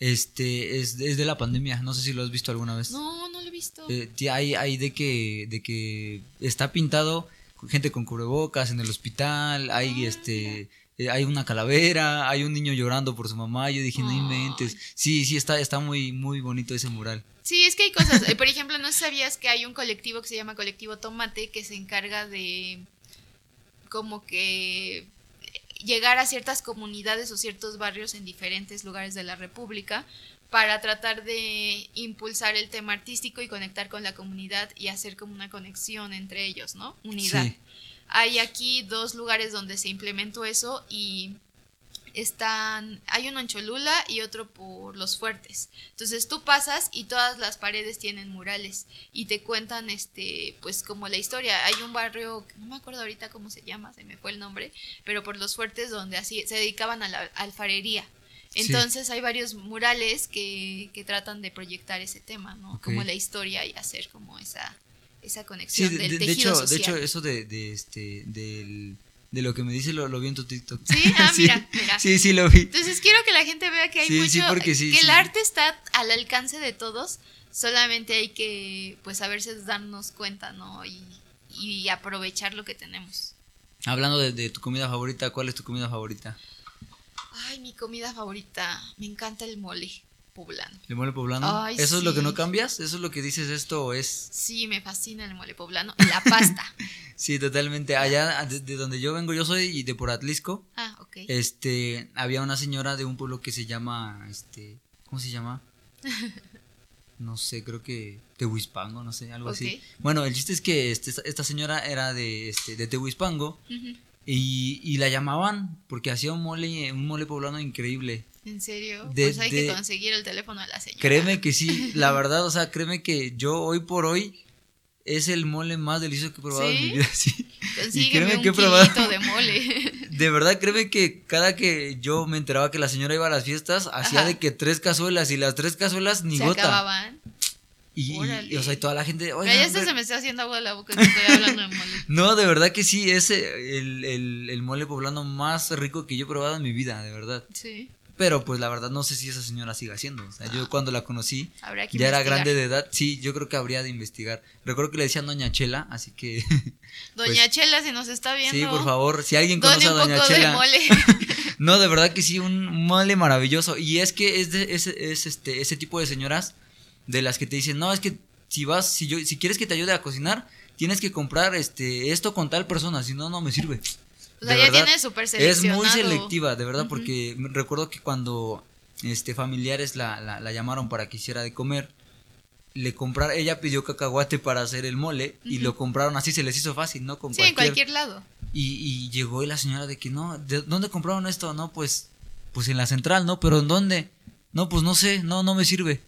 este, es, es de la pandemia, no sé si lo has visto alguna vez. No, no lo he visto. Eh, hay, hay de que, de que está pintado gente con cubrebocas en el hospital, hay este, eh, hay una calavera, hay un niño llorando por su mamá, yo dije, no inventes. Sí, sí, está, está muy, muy bonito ese mural. Sí, es que hay cosas. eh, Por ejemplo, no sabías que hay un colectivo que se llama Colectivo Tomate que se encarga de como que llegar a ciertas comunidades o ciertos barrios en diferentes lugares de la República para tratar de impulsar el tema artístico y conectar con la comunidad y hacer como una conexión entre ellos, ¿no? Unidad. Sí. Hay aquí dos lugares donde se implementó eso y están, hay uno en Cholula y otro por Los Fuertes. Entonces tú pasas y todas las paredes tienen murales y te cuentan este, pues como la historia. Hay un barrio, no me acuerdo ahorita cómo se llama, se me fue el nombre, pero por Los Fuertes donde así se dedicaban a la alfarería. Sí. Entonces hay varios murales que, que tratan de proyectar ese tema, ¿no? Como la historia y hacer como esa, esa Sí, conexión de, del de- de tejido hecho, de hecho, eso de, de este, del, de lo que me dice lo, lo vi en tu TikTok. Sí, ah, mira, mira. Sí, sí, lo vi. Entonces quiero que la gente vea que hay Sí, sí, mucho, porque sí, que el arte está al alcance de todos, solamente hay que pues a veces darnos cuenta, ¿no? Y, y aprovechar lo que tenemos. Hablando de, de tu comida favorita, ¿cuál es tu comida favorita? Ay, mi comida favorita, me encanta el mole poblano. ¿El mole poblano? Ay, ¿Eso es lo que no cambias? ¿Eso es lo que dices esto es...? Sí, me fascina el mole poblano y la pasta. Sí, totalmente. Allá, de, de donde yo vengo, yo soy de por Atlisco, ah, ok. este, había una señora de un pueblo que se llama, este, ¿cómo se llama? No sé, creo que Tehuispango, no sé, algo así. Ok. Bueno, el chiste es que este, esta- señora era de, este, de Tehuispango. Y, y la llamaban porque hacía un mole, un mole poblano increíble. ¿En serio? De- pues hay que de- conseguir el teléfono de la señora. Créeme que sí, la verdad, o sea, créeme que yo hoy por hoy es el mole más delicioso que he probado en ¿Sí? mi vida, sí. Consígueme créeme un que he probado- de mole. De verdad, créeme que cada que yo me enteraba que la señora iba a las fiestas, hacía de que tres cazuelas y las tres cazuelas ni Se gota. acababan. Y, y, o sea, y toda la gente, "Oigan, ya hasta pero-". se me está haciendo agua de la boca que estoy hablando de mole. No, de verdad que sí, es el, el, el mole poblano más rico que yo he probado en mi vida, de verdad. Sí, Pero pues la verdad no sé si esa señora siga haciendo. O sea, yo cuando la conocí, ya era grande de edad, sí, yo creo que habría de investigar. Recuerdo que le decían Doña Chela, así que Doña Chela, si nos está viendo. sí, por favor, si alguien conoce a Doña de Chela. mole. No, de verdad que sí, un mole maravilloso. Y es que es, de, es, es este, ese tipo de señoras de las que te dicen, no, es que si vas, si yo, si quieres que te ayude a cocinar, tienes que comprar este esto con tal persona, si no, no me sirve. O sea, ya tiene súper Es muy selectiva, de verdad, porque recuerdo que cuando este familiares la, la, llamaron para que hiciera de comer, le compraron, ella pidió cacahuate para hacer el mole y lo compraron así, se les hizo fácil, ¿no? Con sí, en cualquier lado. Y, y llegó y la señora de que no, ¿de dónde compraron esto? No, pues, pues en la central, ¿no? Pero ¿en dónde? No, pues no sé, no, no me sirve.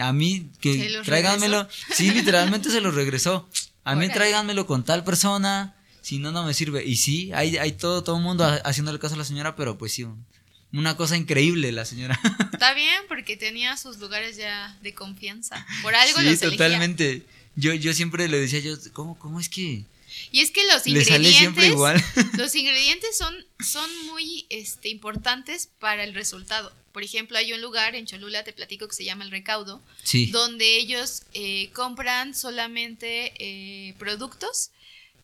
A mí, que tráiganmelo. Sí, literalmente se lo regresó. A mí tráiganmelo con tal persona, si no, no me sirve. Y sí, hay, hay todo, todo el mundo haciéndole caso a la señora, pero pues sí, una cosa increíble la señora. Está bien, porque tenía sus lugares ya de confianza. Por algo sí, totalmente. Yo, yo siempre le decía yo, ¿cómo, cómo es que y es que los ingredientes. igual. los ingredientes son, son muy este, importantes para el resultado. Por ejemplo, hay un lugar en Cholula, te platico, que se llama El Recaudo, donde ellos eh, compran solamente eh, productos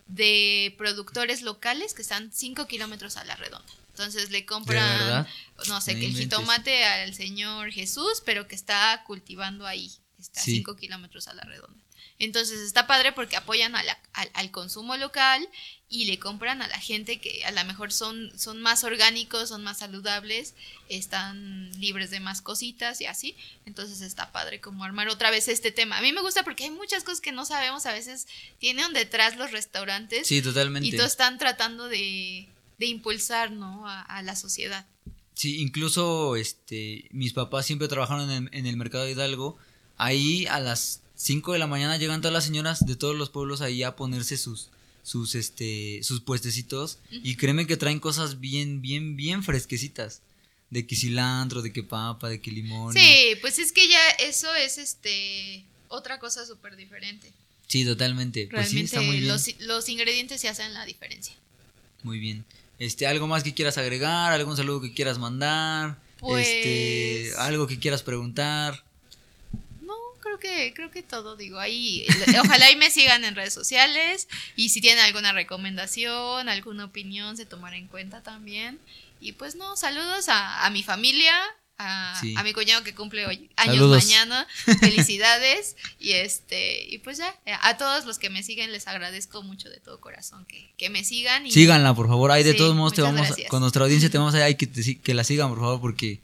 de productores locales que están 5 kilómetros a la redonda. Entonces le compran, no sé, que el jitomate al Señor Jesús, pero que está cultivando ahí, está a 5 kilómetros a la redonda. Entonces está padre porque apoyan al, consumo local y le compran a la gente que a lo mejor son, son más orgánicos, son más saludables, están libres de más cositas y así. Entonces está padre como armar otra vez este tema. A mí me gusta porque hay muchas cosas que no sabemos, a veces tienen detrás los restaurantes. Sí, totalmente. Y todos están tratando de, impulsar, ¿no? A, la sociedad. Sí, incluso este, mis papás siempre trabajaron en, en el mercado de Hidalgo. Ahí a las 5 de la mañana llegan todas las señoras de todos los pueblos ahí a ponerse sus sus este sus puestecitos y créeme que traen cosas bien bien bien fresquecitas de que cilantro, de que papa, de que limón. Sí, pues es que ya eso es este otra cosa súper diferente. Sí, totalmente. Realmente pues sí, está muy bien. Los, los ingredientes se hacen la diferencia. Muy bien. Este, algo más que quieras agregar, algún saludo que quieras mandar, este, pues algo que quieras preguntar creo que, creo que todo, digo, ahí, ojalá ahí me sigan en redes sociales y si tienen alguna recomendación, alguna opinión, se tomará en cuenta también. Y pues no, saludos a, mi familia, a, mi cuñado que cumple hoy años mañana. Felicidades. y este, y pues ya, a todos los que me siguen les agradezco mucho de todo corazón que, que me sigan. Y, Síganla, por favor. Ahí de todos modos te vamos, con nuestra audiencia te vamos a que, que la sigan, por favor, porque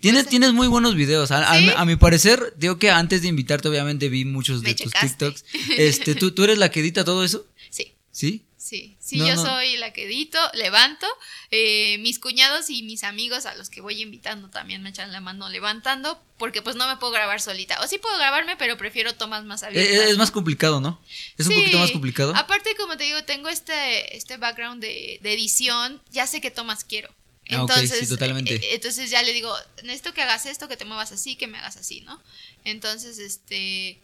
Tienes, tienes muy buenos videos. A, mi parecer, digo que antes de invitarte, obviamente vi muchos de tus TikToks. Este, ¿tú, ¿Tú eres la que edita todo eso? Sí. ¿Sí? Sí, sí, yo soy la que edito, levanto. Eh, mis cuñados y mis amigos a los que voy invitando también me echan la mano levantando, porque pues no me puedo grabar solita. O sí puedo grabarme, pero prefiero tomas más abiertas. Es, más complicado, ¿no? Es un poquito más complicado. Aparte, como te digo, tengo este, este background de, de edición, ya sé qué tomas quiero. Ah, entonces, totalmente. Eh, entonces ya le digo, necesito que hagas esto, que te muevas así, que me hagas así, ¿no? Entonces, este,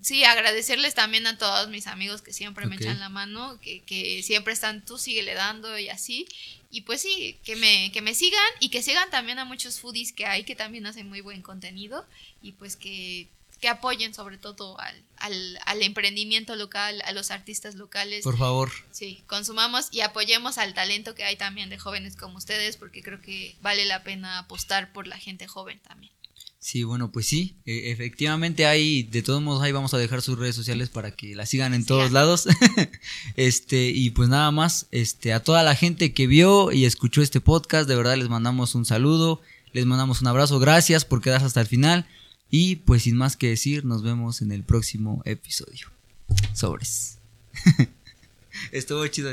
sí, agradecerles también a todos mis amigos que siempre me echan la mano, que, que siempre están, tú síguele dando y así. Y pues sí, que me, que me sigan y que sigan también a muchos foodies que hay que también hacen muy buen contenido y pues que que apoyen sobre todo al, al, al, emprendimiento local, a los artistas locales. Por favor. Sí, consumamos y apoyemos al talento que hay también de jóvenes como ustedes, porque creo que vale la pena apostar por la gente joven también. Sí, bueno, pues sí, e, efectivamente hay, de todos modos ahí vamos a dejar sus redes sociales para que la sigan en todos lados. este, y pues nada más, este, a toda la gente que vio y escuchó este podcast, de verdad les mandamos un saludo, les mandamos un abrazo, gracias por quedarse hasta el final. Y pues sin más que decir, nos vemos en el próximo episodio. Sobres. Estuvo chido.